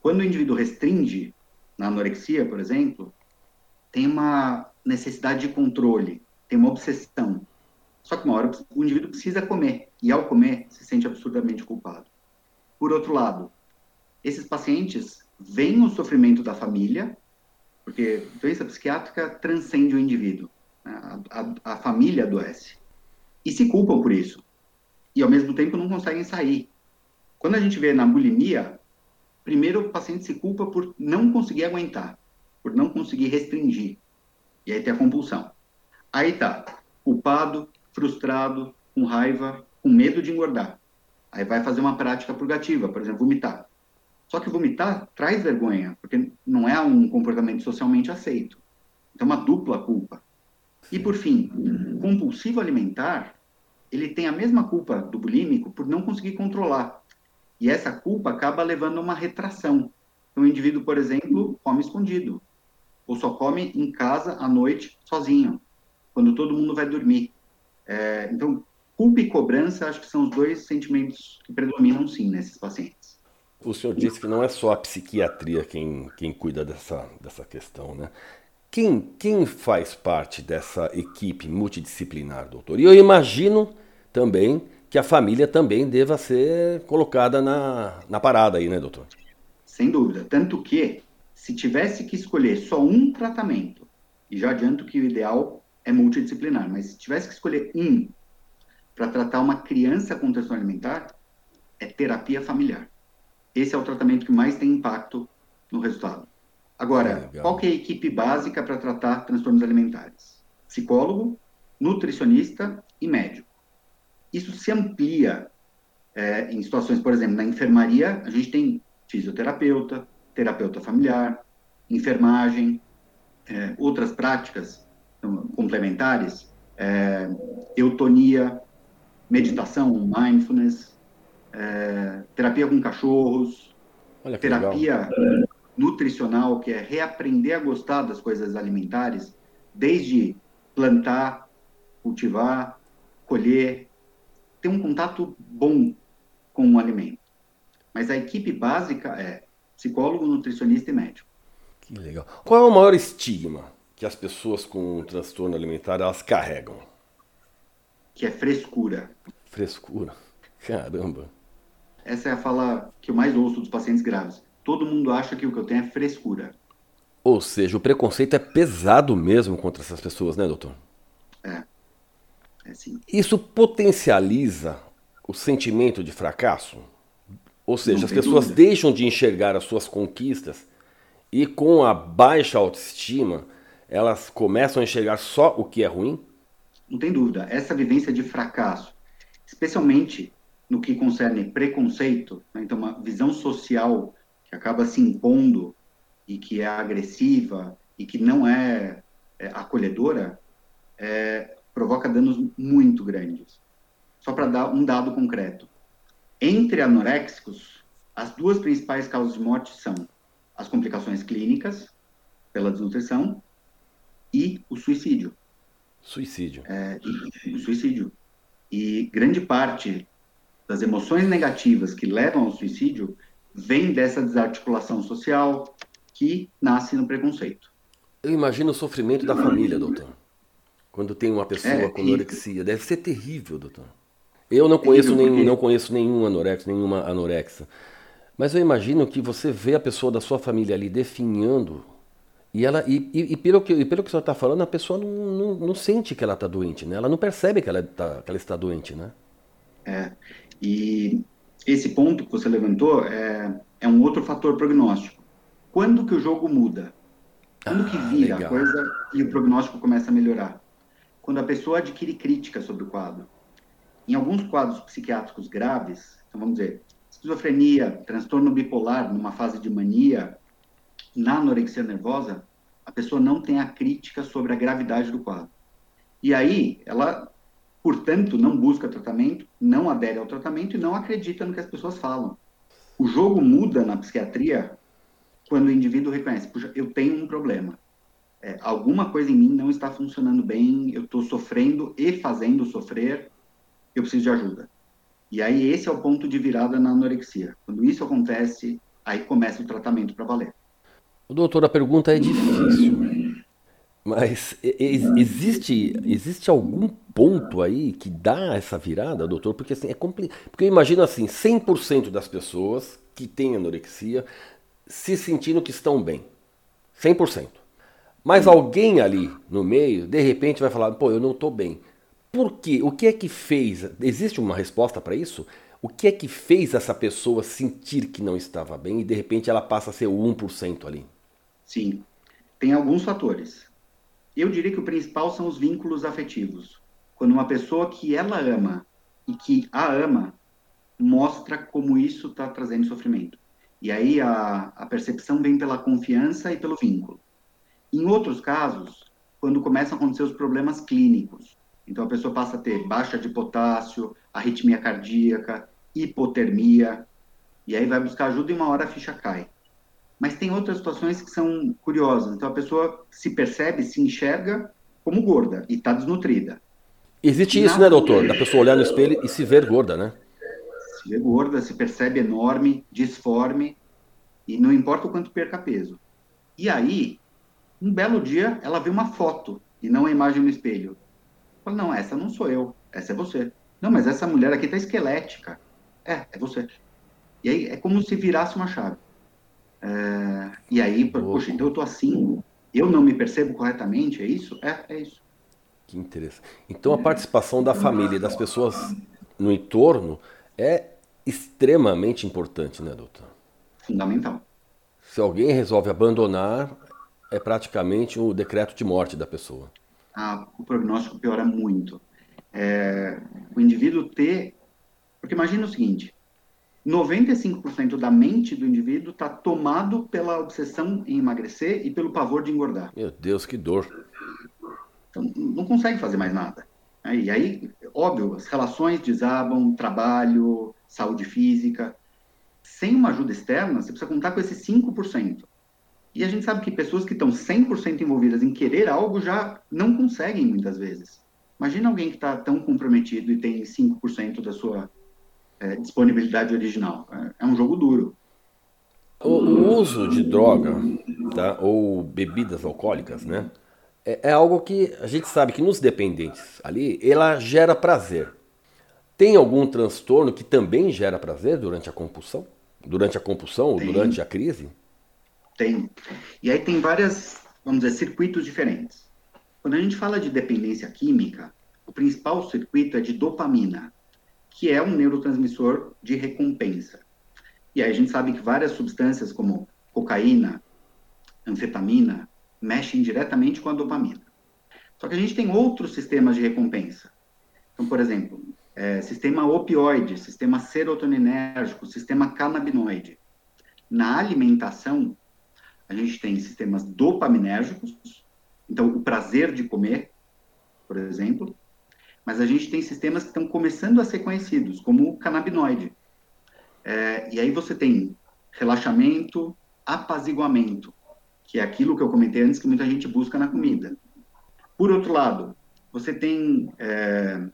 [SPEAKER 3] quando o indivíduo restringe, na anorexia, por exemplo, tem uma necessidade de controle, tem uma obsessão. Só que uma hora o indivíduo precisa comer, e ao comer se sente absurdamente culpado. Por outro lado, esses pacientes veem o sofrimento da família, porque doença psiquiátrica transcende o indivíduo, né? a, a, a família adoece, e se culpam por isso. E ao mesmo tempo não conseguem sair. Quando a gente vê na bulimia, primeiro o paciente se culpa por não conseguir aguentar, por não conseguir restringir. E aí tem a compulsão. Aí tá, culpado, frustrado, com raiva, com medo de engordar. Aí vai fazer uma prática purgativa, por exemplo, vomitar. Só que vomitar traz vergonha, porque não é um comportamento socialmente aceito. Então, uma dupla culpa. E, por fim, compulsivo alimentar, ele tem a mesma culpa do bulímico por não conseguir controlar. E essa culpa acaba levando a uma retração. Então, o indivíduo, por exemplo, come escondido. Ou só come em casa à noite, sozinho, quando todo mundo vai dormir. É, então, culpa e cobrança, acho que são os dois sentimentos que predominam, sim, nesses pacientes.
[SPEAKER 2] O senhor disse que não é só a psiquiatria quem, quem cuida dessa, dessa questão, né? Quem, quem faz parte dessa equipe multidisciplinar, doutor? E eu imagino também que a família também deva ser colocada na, na parada aí, né, doutor?
[SPEAKER 3] Sem dúvida. Tanto que, se tivesse que escolher só um tratamento, e já adianto que o ideal é multidisciplinar, mas se tivesse que escolher um para tratar uma criança com transtorno alimentar, é terapia familiar. Esse é o tratamento que mais tem impacto no resultado. Agora, ah, qual que é a equipe básica para tratar transtornos alimentares? Psicólogo, nutricionista e médico. Isso se amplia é, em situações, por exemplo, na enfermaria, a gente tem fisioterapeuta, terapeuta familiar, enfermagem, é, outras práticas então, complementares, é, eutonia, meditação, mindfulness, é, terapia com cachorros, terapia legal. nutricional, que é reaprender a gostar das coisas alimentares, desde plantar, cultivar, colher, ter um contato bom com o alimento. Mas a equipe básica é psicólogo, nutricionista e médico.
[SPEAKER 2] Que legal. Qual é o maior estigma que as pessoas com transtorno alimentar elas carregam?
[SPEAKER 3] Que é frescura.
[SPEAKER 2] Frescura. Caramba.
[SPEAKER 3] Essa é a fala que eu mais ouço dos pacientes graves. Todo mundo acha que o que eu tenho é frescura.
[SPEAKER 2] Ou seja, o preconceito é pesado mesmo contra essas pessoas, né, doutor?
[SPEAKER 3] É. É sim.
[SPEAKER 2] Isso potencializa o sentimento de fracasso? Ou seja, as pessoas dúvida. deixam de enxergar as suas conquistas e com a baixa autoestima, elas começam a enxergar só o que é ruim?
[SPEAKER 3] não tem dúvida, essa vivência de fracasso, especialmente no que concerne preconceito, né? então uma visão social que acaba se impondo e que é agressiva e que não é, é acolhedora, é, provoca danos muito grandes. Só para dar um dado concreto. Entre anoréxicos, as duas principais causas de morte são as complicações clínicas pela desnutrição e o suicídio.
[SPEAKER 2] Suicídio.
[SPEAKER 3] É, o suicídio. E grande parte das emoções negativas que levam ao suicídio vem dessa desarticulação social que nasce no preconceito.
[SPEAKER 2] Eu imagino o sofrimento da família, doutor. Quando tem uma pessoa é, com anorexia. Deve ser terrível, doutor. Eu não conheço, nenhum, não conheço nenhum anorexo, nenhuma anorexa. Mas eu imagino que você vê a pessoa da sua família ali definhando e, ela, e, e, e, pelo, que, e pelo que o senhor está falando, a pessoa não, não, não sente que ela está doente, né? Ela não percebe que ela, tá, que ela está doente, né?
[SPEAKER 3] É, e esse ponto que você levantou é, é um outro fator prognóstico. Quando que o jogo muda? Quando ah, que vira legal. a coisa e o prognóstico começa a melhorar? Quando a pessoa adquire crítica sobre o quadro. Em alguns quadros psiquiátricos graves, então vamos dizer, esquizofrenia, transtorno bipolar numa fase de mania, na anorexia nervosa, a pessoa não tem a crítica sobre a gravidade do quadro. E aí, ela, portanto, não busca tratamento, não adere ao tratamento e não acredita no que as pessoas falam. O jogo muda na psiquiatria quando o indivíduo reconhece, puxa, eu tenho um problema. É, alguma coisa em mim não está funcionando bem, eu estou sofrendo e fazendo sofrer, eu preciso de ajuda. E aí esse é o ponto de virada na anorexia. Quando isso acontece, aí começa o tratamento para valer.
[SPEAKER 2] Doutor, a pergunta é difícil, mas existe, existe algum ponto aí que dá essa virada, doutor? Porque assim, é complicado. Porque eu imagino assim, 100% das pessoas que têm anorexia se sentindo que estão bem. 100%. Mas alguém ali no meio, de repente, vai falar: pô, eu não estou bem. Por quê? O que é que fez? Existe uma resposta para isso? O que é que fez essa pessoa sentir que não estava bem e de repente ela passa a ser o 1% ali?
[SPEAKER 3] Sim, tem alguns fatores. Eu diria que o principal são os vínculos afetivos. Quando uma pessoa que ela ama e que a ama mostra como isso está trazendo sofrimento. E aí a, a percepção vem pela confiança e pelo vínculo. Em outros casos, quando começam a acontecer os problemas clínicos, então a pessoa passa a ter baixa de potássio, arritmia cardíaca, hipotermia, e aí vai buscar ajuda e uma hora a ficha cai. Mas tem outras situações que são curiosas. Então a pessoa se percebe, se enxerga como gorda e está desnutrida.
[SPEAKER 2] Existe isso, né, doutor? Da pessoa olhar no espelho e se ver gorda, né?
[SPEAKER 3] se vê gorda, se percebe enorme, disforme, e não importa o quanto perca peso. E aí, um belo dia, ela vê uma foto e não a imagem no espelho. Fala, não, essa não sou eu, essa é você. Não, mas essa mulher aqui tá esquelética. É, é você. E aí é como se virasse uma chave. É, e aí, poxa, então eu tô assim, eu não me percebo corretamente, é isso? É, é isso.
[SPEAKER 2] Que interessante. Então a participação da família e das pessoas no entorno é extremamente importante, né, doutor?
[SPEAKER 3] Fundamental.
[SPEAKER 2] Se alguém resolve abandonar, é praticamente o decreto de morte da pessoa.
[SPEAKER 3] Ah, o prognóstico piora muito. É, o indivíduo ter. Porque imagina o seguinte: 95% da mente do indivíduo está tomado pela obsessão em emagrecer e pelo pavor de engordar.
[SPEAKER 2] Meu Deus, que dor.
[SPEAKER 3] Então, não consegue fazer mais nada. E aí, óbvio, as relações desabam, trabalho, saúde física. Sem uma ajuda externa, você precisa contar com esses 5%. E a gente sabe que pessoas que estão 100% envolvidas em querer algo já não conseguem muitas vezes. Imagina alguém que está tão comprometido e tem 5% da sua é, disponibilidade original. É, é, um jogo duro.
[SPEAKER 2] O, o uso de droga tá, ou bebidas alcoólicas, né? É, é algo que a gente sabe que nos dependentes ali, ela gera prazer. Tem algum transtorno que também gera prazer durante a compulsão? Durante a compulsão ou durante a crise?
[SPEAKER 3] Tem. E aí tem várias, vamos dizer, circuitos diferentes. Quando a gente fala de dependência química, o principal circuito é de dopamina, que é um neurotransmissor de recompensa. E aí a gente sabe que várias substâncias como cocaína, anfetamina, mexem diretamente com a dopamina. Só que a gente tem outros sistemas de recompensa. Então, por exemplo, é, sistema opioide, sistema serotoninérgico, sistema canabinoide. Na alimentação, a gente tem sistemas dopaminérgicos, então o prazer de comer, por exemplo, mas a gente tem sistemas que estão começando a ser conhecidos, como o canabinoide. É, e aí você tem relaxamento, apaziguamento, que é aquilo que eu comentei antes que muita gente busca na comida. Por outro lado, você tem é,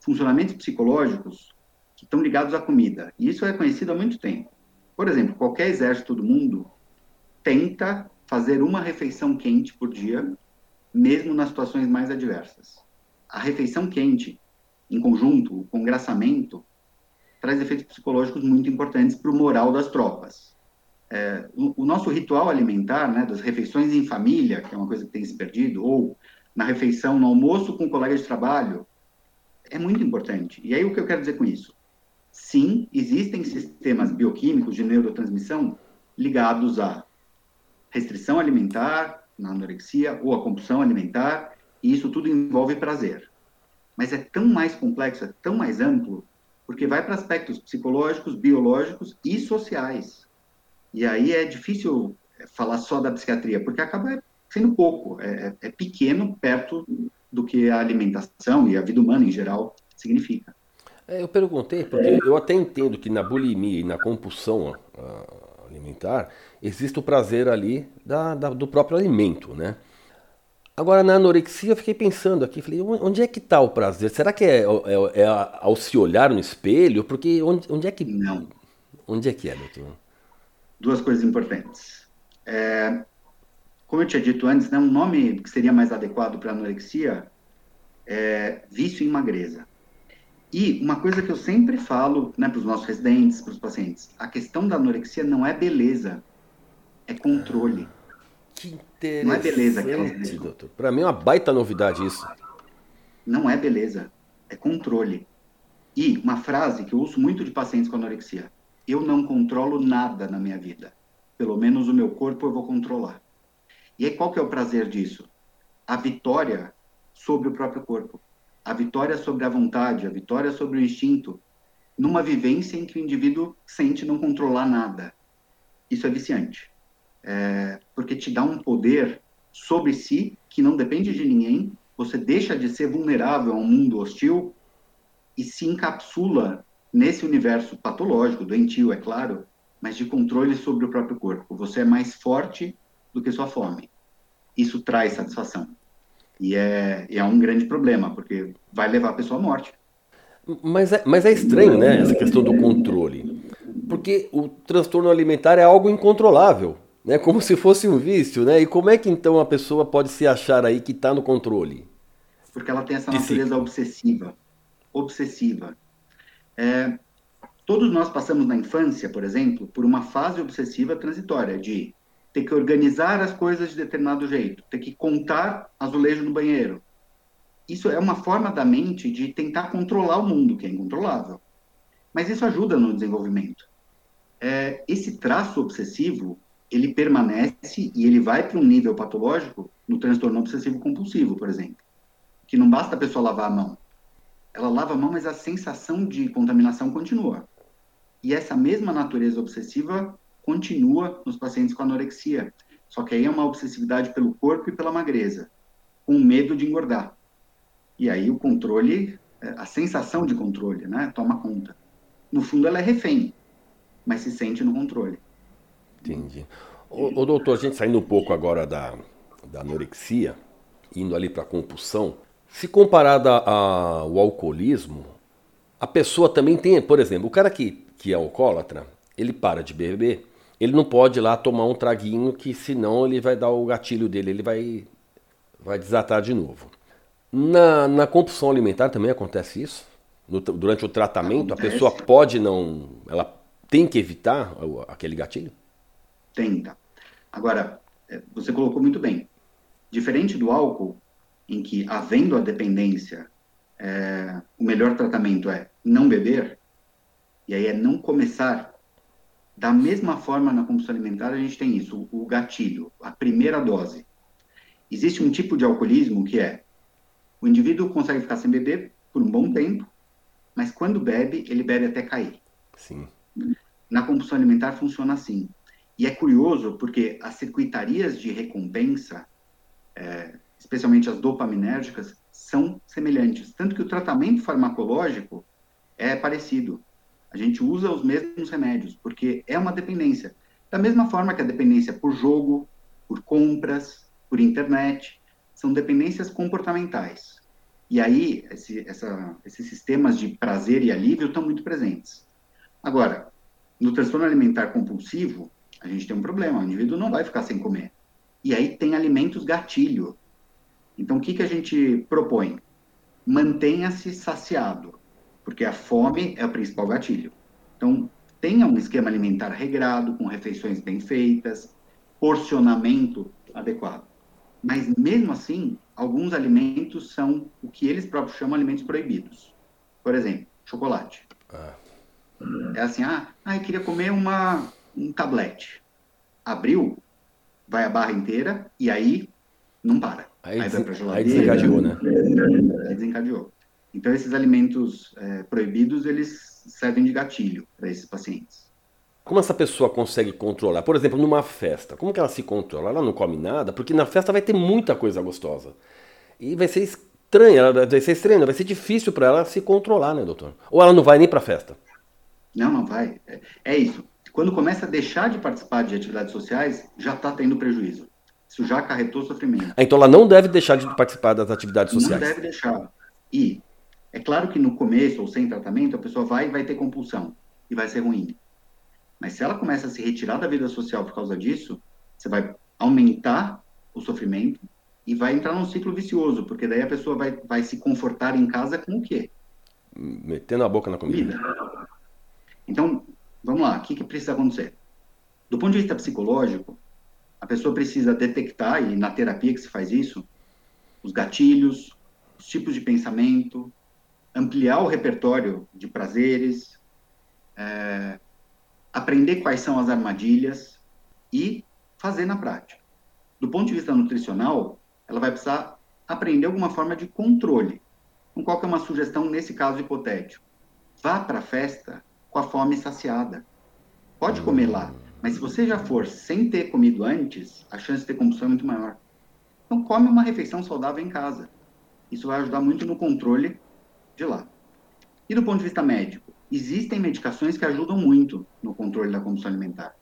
[SPEAKER 3] funcionamentos psicológicos que estão ligados à comida. E isso é conhecido há muito tempo. Por exemplo, qualquer exército do mundo tenta fazer uma refeição quente por dia, mesmo nas situações mais adversas. A refeição quente, em conjunto, o congraçamento, traz efeitos psicológicos muito importantes para o moral das tropas. É, o, o, nosso ritual alimentar, né, das refeições em família, que é uma coisa que tem se perdido, ou na refeição, no almoço com um colega de trabalho, é muito importante. E aí o que eu quero dizer com isso? Sim, existem sistemas bioquímicos de neurotransmissão ligados à restrição alimentar, na anorexia, ou à compulsão alimentar, e isso tudo envolve prazer. Mas é tão mais complexo, é tão mais amplo, porque vai para aspectos psicológicos, biológicos e sociais. E aí é difícil falar só da psiquiatria, porque acaba sendo pouco, é, é pequeno perto do que a alimentação e a vida humana em geral significa.
[SPEAKER 2] É, eu perguntei porque eu até entendo que na bulimia e na compulsão uh, alimentar existe o prazer ali da, da, do próprio alimento, né? Agora na anorexia eu fiquei pensando aqui, falei, onde é que está o prazer? Será que é, é, é, ao se olhar no espelho? Porque onde, onde é que
[SPEAKER 3] não?
[SPEAKER 2] Onde é que é, doutor?
[SPEAKER 3] Duas coisas importantes. É, como eu tinha dito antes, né, um nome que seria mais adequado para anorexia é vício em magreza. E uma coisa que eu sempre falo né, para os nossos residentes, para os pacientes, a questão da anorexia não é beleza, é controle.
[SPEAKER 2] Que interessante, não é beleza que doutor. Para mim é uma baita novidade isso.
[SPEAKER 3] Não é beleza, é controle. E uma frase que eu uso muito de pacientes com anorexia: eu não controlo nada na minha vida. Pelo menos o meu corpo eu vou controlar. E aí, qual que é o prazer disso? A vitória sobre o próprio corpo. A vitória sobre a vontade, a vitória sobre o instinto, numa vivência em que o indivíduo sente não controlar nada. Isso é viciante. É, porque te dá um poder sobre si que não depende de ninguém, você deixa de ser vulnerável a um mundo hostil e se encapsula nesse universo patológico, doentio, é claro, mas de controle sobre o próprio corpo. Você é mais forte do que sua fome. Isso traz satisfação. E é, é um grande problema, porque vai levar a pessoa à morte.
[SPEAKER 2] Mas é, mas é estranho, né, essa questão do controle. Porque o transtorno alimentar é algo incontrolável, né, como se fosse um vício, né? E como é que então a pessoa pode se achar aí que está no controle?
[SPEAKER 3] Porque ela tem essa natureza obsessiva. Obsessiva. É, todos nós passamos na infância, por exemplo, por uma fase obsessiva transitória de ter que organizar as coisas de determinado jeito, ter que contar azulejo no banheiro. Isso é uma forma da mente de tentar controlar o mundo, que é incontrolável. Mas isso ajuda no desenvolvimento. É, esse traço obsessivo, ele permanece e ele vai para um nível patológico no transtorno obsessivo compulsivo, por exemplo. Que não basta a pessoa lavar a mão. Ela lava a mão, mas a sensação de contaminação continua. E essa mesma natureza obsessiva continua nos pacientes com anorexia. Só que aí é uma obsessividade pelo corpo e pela magreza, com medo de engordar. E aí o controle, é, a sensação de controle, né, toma conta. No fundo ela é refém, mas se sente no controle.
[SPEAKER 2] Entendi. O, o doutor, a gente saindo um pouco agora da, da anorexia, indo ali para a compulsão, se comparada ao alcoolismo, a pessoa também tem, por exemplo, o cara que, que é alcoólatra, ele para de beber, ele não pode ir lá tomar um traguinho que senão ele vai dar o gatilho dele, ele vai, vai desatar de novo. Na, na compulsão alimentar também acontece isso? No, durante o tratamento, acontece. a pessoa pode não. Ela tem que evitar aquele gatilho?
[SPEAKER 3] Tenta. Agora, é, você colocou muito bem. Diferente do álcool, em que, havendo a dependência, é, o melhor tratamento é não beber, e aí é não começar da mesma forma, na compulsão alimentar, a gente tem isso, o gatilho, a primeira dose. Existe um tipo de alcoolismo que é O indivíduo consegue ficar sem beber por um bom tempo, mas quando bebe, ele bebe até cair.
[SPEAKER 2] Sim.
[SPEAKER 3] Na compulsão alimentar funciona assim. E é curioso porque as circuitarias de recompensa, é, especialmente as dopaminérgicas, são semelhantes. Tanto que o tratamento farmacológico é parecido. A gente usa os mesmos remédios, porque é uma dependência. Da mesma forma que a dependência por jogo, por compras, por internet, são dependências comportamentais. E aí, esse, essa, esses sistemas de prazer e alívio estão muito presentes. Agora, no transtorno alimentar compulsivo, a gente tem um problema, o indivíduo não vai ficar sem comer. E aí tem alimentos gatilho. Então, o que, que a gente propõe? Mantenha-se saciado, porque a fome é o principal gatilho. Então, tenha um esquema alimentar regrado, com refeições bem feitas, porcionamento adequado. Mas, mesmo assim, alguns alimentos são o que eles próprios chamam alimentos proibidos. Por exemplo, chocolate. Ah. É assim, ah, ah, eu queria comer uma, um tablete. Abriu, vai a barra inteira e aí não para.
[SPEAKER 2] Aí, aí vai geladeira. Aí desencadeou, né?
[SPEAKER 3] Aí desencadeou. Então, esses alimentos é, proibidos, eles servem de gatilho para esses pacientes.
[SPEAKER 2] Como essa pessoa consegue controlar? Por exemplo, numa festa, como que ela se controla? Ela não come nada, porque na festa vai ter muita coisa gostosa. E vai ser estranha, vai ser estranha, vai ser difícil para ela se controlar, né, doutor? Ou ela não vai nem para festa?
[SPEAKER 3] Não, não vai. É, é isso. Quando começa a deixar de participar de atividades sociais, já está tendo prejuízo. Isso já acarretou sofrimento.
[SPEAKER 2] Ah, então ela não deve deixar de participar das atividades sociais.
[SPEAKER 3] Não deve deixar. E é claro que no começo ou sem tratamento a pessoa vai vai ter compulsão e vai ser ruim. Mas se ela começa a se retirar da vida social por causa disso, você vai aumentar o sofrimento e vai entrar num ciclo vicioso, porque daí a pessoa vai, vai se confortar em casa com o quê?
[SPEAKER 2] Metendo a boca na comida. comida.
[SPEAKER 3] Então, vamos lá, o que, que precisa acontecer? Do ponto de vista psicológico, a pessoa precisa detectar, e na terapia que se faz isso, os gatilhos, os tipos de pensamento, ampliar o repertório de prazeres, é, aprender quais são as armadilhas e fazer na prática. Do ponto de vista nutricional, ela vai precisar aprender alguma forma de controle. Então, qual que é uma sugestão nesse caso hipotético? Vá para a festa com a fome saciada. Pode comer lá, mas se você já for sem ter comido antes, a chance de ter compulsão é muito maior. Então, come uma refeição saudável em casa. Isso vai ajudar muito no controle de lá. E do ponto de vista médico, existem medicações que ajudam muito no controle da compulsão alimentar.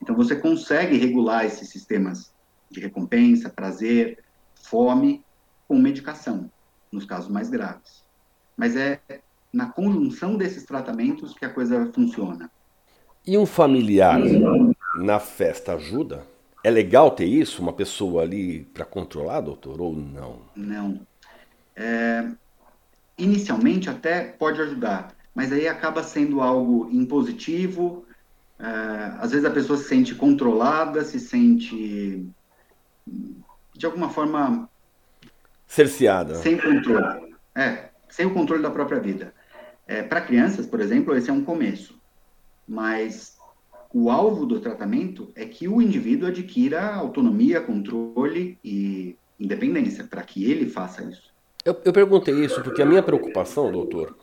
[SPEAKER 3] Então, você consegue regular esses sistemas de recompensa, prazer, fome, com medicação, nos casos mais graves. Mas é na conjunção desses tratamentos que a coisa funciona.
[SPEAKER 2] E um familiar na festa ajuda? É legal ter isso, uma pessoa ali para controlar, doutor, ou não?
[SPEAKER 3] Não. É, inicialmente até pode ajudar, mas aí acaba sendo algo impositivo. Uh, às vezes a pessoa se sente controlada, se sente de alguma forma
[SPEAKER 2] cerceada,
[SPEAKER 3] sem controle, é, sem o controle da própria vida. É, Para crianças, por exemplo, esse é um começo, mas o alvo do tratamento é que o indivíduo adquira autonomia, controle e independência para que ele faça isso.
[SPEAKER 2] Eu, eu, perguntei isso porque a minha preocupação, doutor,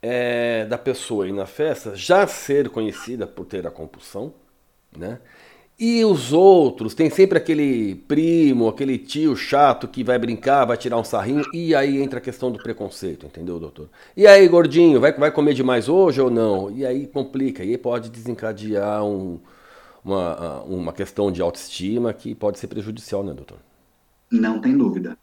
[SPEAKER 2] é da pessoa ir na festa já ser conhecida por ter a compulsão, né? E os outros, tem sempre aquele primo, aquele tio chato que vai brincar, vai tirar um sarrinho, e aí entra a questão do preconceito, entendeu, doutor? E aí, gordinho, vai, vai comer demais hoje ou não? E aí complica, e aí pode desencadear um, uma, uma questão de autoestima que pode ser prejudicial, né, doutor?
[SPEAKER 3] Não tem dúvida.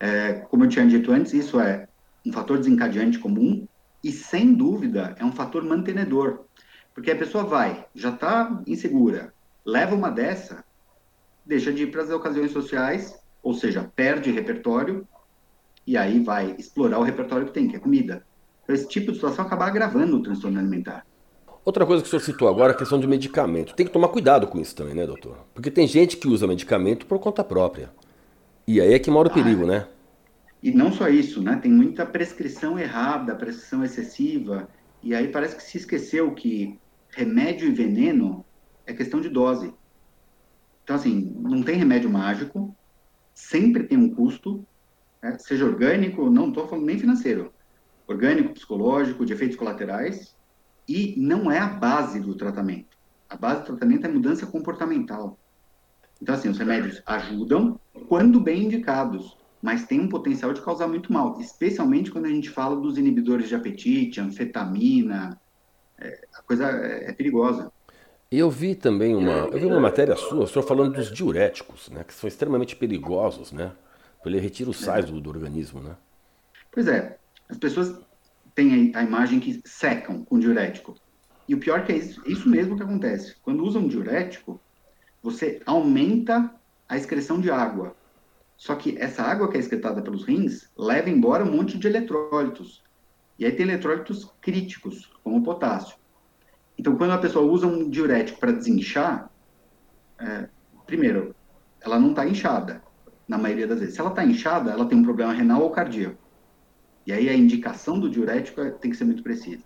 [SPEAKER 3] É, como eu tinha dito antes, isso é um fator desencadeante comum e, sem dúvida, é um fator mantenedor. Porque a pessoa vai, já está insegura, leva uma dessa, deixa de ir para as ocasiões sociais, ou seja, perde repertório, e aí vai explorar o repertório que tem, que é comida. Então, esse tipo de situação acaba agravando o transtorno alimentar.
[SPEAKER 2] Outra coisa que o senhor citou agora é a questão de medicamento. Tem que tomar cuidado com isso também, né, doutor? Porque tem gente que usa medicamento por conta própria. E aí é que mora o perigo, ah, né?
[SPEAKER 3] E não só isso, né? Tem muita prescrição errada, prescrição excessiva, e aí parece que se esqueceu que remédio e veneno é questão de dose. Então, assim, não tem remédio mágico, sempre tem um custo, né? seja orgânico, não estou falando nem financeiro, orgânico, psicológico, de efeitos colaterais, e não é a base do tratamento. A base do tratamento é mudança comportamental. Então, assim, os remédios ajudam quando bem indicados, mas tem um potencial de causar muito mal, especialmente quando a gente fala dos inibidores de apetite, anfetamina, é, a coisa é, é perigosa.
[SPEAKER 2] Eu vi também uma, eu vi uma matéria sua, o senhor falando dos diuréticos, né, que são extremamente perigosos, né? Ele retira o sais do, do organismo, né?
[SPEAKER 3] Pois é, as pessoas têm a imagem que secam com diurético. E o pior é que é isso, isso mesmo que acontece. Quando usam diurético, você aumenta a excreção de água. Só que essa água que é excretada pelos rins leva embora um monte de eletrólitos. E aí tem eletrólitos críticos, como o potássio. Então, quando a pessoa usa um diurético para desinchar, é, primeiro, ela não está inchada, na maioria das vezes. Se ela está inchada, ela tem um problema renal ou cardíaco. E aí a indicação do diurético é, tem que ser muito precisa.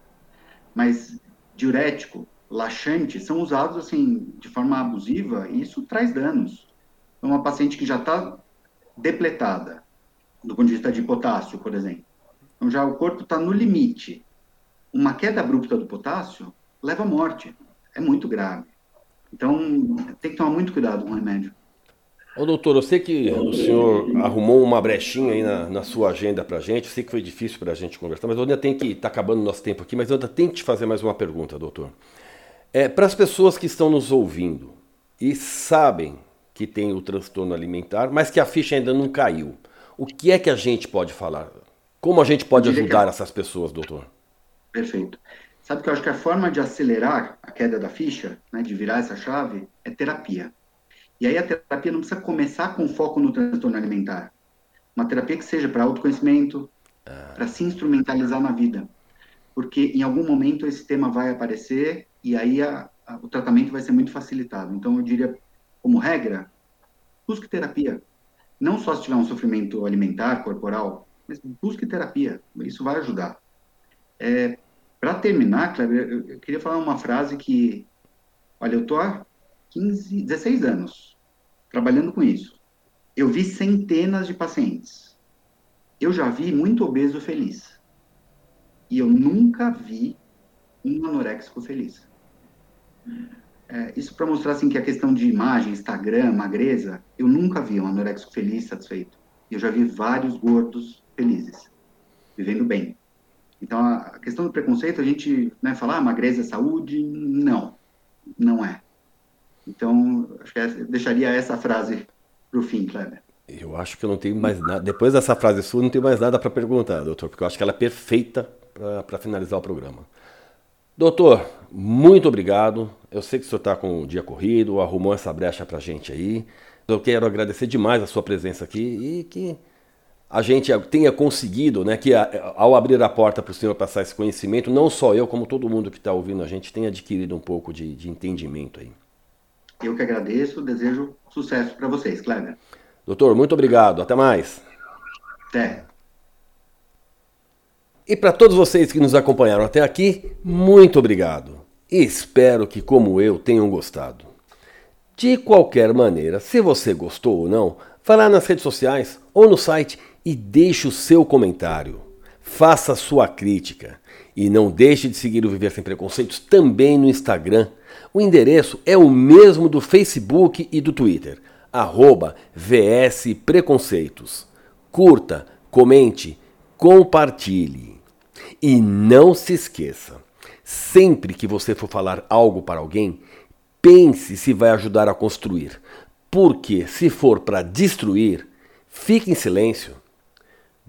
[SPEAKER 3] Mas diurético, laxante, são usados assim de forma abusiva e isso traz danos. Então, uma paciente que já está depletada, do ponto de vista de potássio, por exemplo. Então, já o corpo está no limite. Uma queda abrupta do potássio leva à morte. É muito grave. Então, tem que tomar muito cuidado com o remédio.
[SPEAKER 2] Ô doutor, eu sei que o senhor arrumou uma brechinha aí na, na sua agenda pra gente, eu sei que foi difícil pra gente conversar, mas eu ainda tenho que, tá acabando o nosso tempo aqui, mas eu ainda tenho que te fazer mais uma pergunta, doutor. É, para as pessoas que estão nos ouvindo e sabem que tem o transtorno alimentar, mas que a ficha ainda não caiu, o que é que a gente pode falar? Como a gente pode ajudar essas pessoas, doutor?
[SPEAKER 3] Perfeito. Sabe que eu acho que a forma de acelerar a queda da ficha, né, de virar essa chave, é terapia. E aí a terapia não precisa começar com foco no transtorno alimentar. Uma terapia que seja para autoconhecimento, para se instrumentalizar na vida. Porque em algum momento esse tema vai aparecer e aí a, a, o tratamento vai ser muito facilitado. Então eu diria, como regra, busque terapia. Não só se tiver um sofrimento alimentar, corporal, mas busque terapia. Isso vai ajudar. É, para terminar, eu queria falar uma frase que, olha, eu tô há 15, 16 anos trabalhando com isso. Eu vi centenas de pacientes. Eu já vi muito obeso feliz. E eu nunca vi um anoréxico feliz. É, isso para mostrar assim que a questão de imagem, Instagram, magreza, eu nunca vi um anoréxico feliz, satisfeito. Eu já vi vários gordos felizes, vivendo bem. Então a questão do preconceito, a gente né, falar ah, magreza é saúde, não, não é. Então, acho que deixaria essa frase para o fim, Kleber.
[SPEAKER 2] Eu acho que eu não tenho mais nada. Depois dessa frase sua, não tenho mais nada para perguntar, doutor, porque eu acho que ela é perfeita para finalizar o programa. Doutor, muito obrigado. Eu sei que o senhor está com o dia corrido, arrumou essa brecha para gente aí. Eu quero agradecer demais a sua presença aqui e que a gente tenha conseguido, né, que ao abrir a porta para o senhor passar esse conhecimento, não só eu, como todo mundo que está ouvindo a gente, tenha adquirido um pouco de, de entendimento aí.
[SPEAKER 3] Eu que agradeço, desejo sucesso para vocês, Kleber.
[SPEAKER 2] Doutor, muito obrigado. Até mais.
[SPEAKER 3] Até.
[SPEAKER 2] E para todos vocês que nos acompanharam até aqui, muito obrigado. E espero que, como eu, tenham gostado. De qualquer maneira, se você gostou ou não, vá lá nas redes sociais ou no site e deixe o seu comentário. Faça a sua crítica. E não deixe de seguir o Viver Sem Preconceitos também no Instagram o endereço é o mesmo do Facebook e do Twitter, arroba VS Preconceitos. Curta, comente, compartilhe. E não se esqueça, sempre que você for falar algo para alguém, pense se vai ajudar a construir. Porque se for para destruir, fique em silêncio.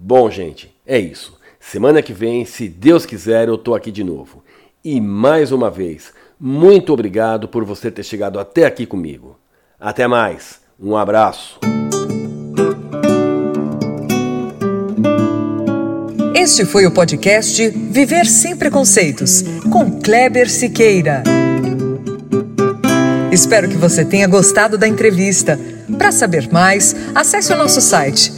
[SPEAKER 2] Bom, gente, é isso. Semana que vem, se Deus quiser, eu tô aqui de novo. E mais uma vez, muito obrigado por você ter chegado até aqui comigo. Até mais. Um abraço.
[SPEAKER 1] Este foi o podcast Viver Sem Preconceitos, com Kleber Siqueira. Espero que você tenha gostado da entrevista. Para saber mais, acesse o nosso site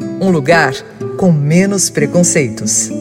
[SPEAKER 1] Um lugar com menos preconceitos.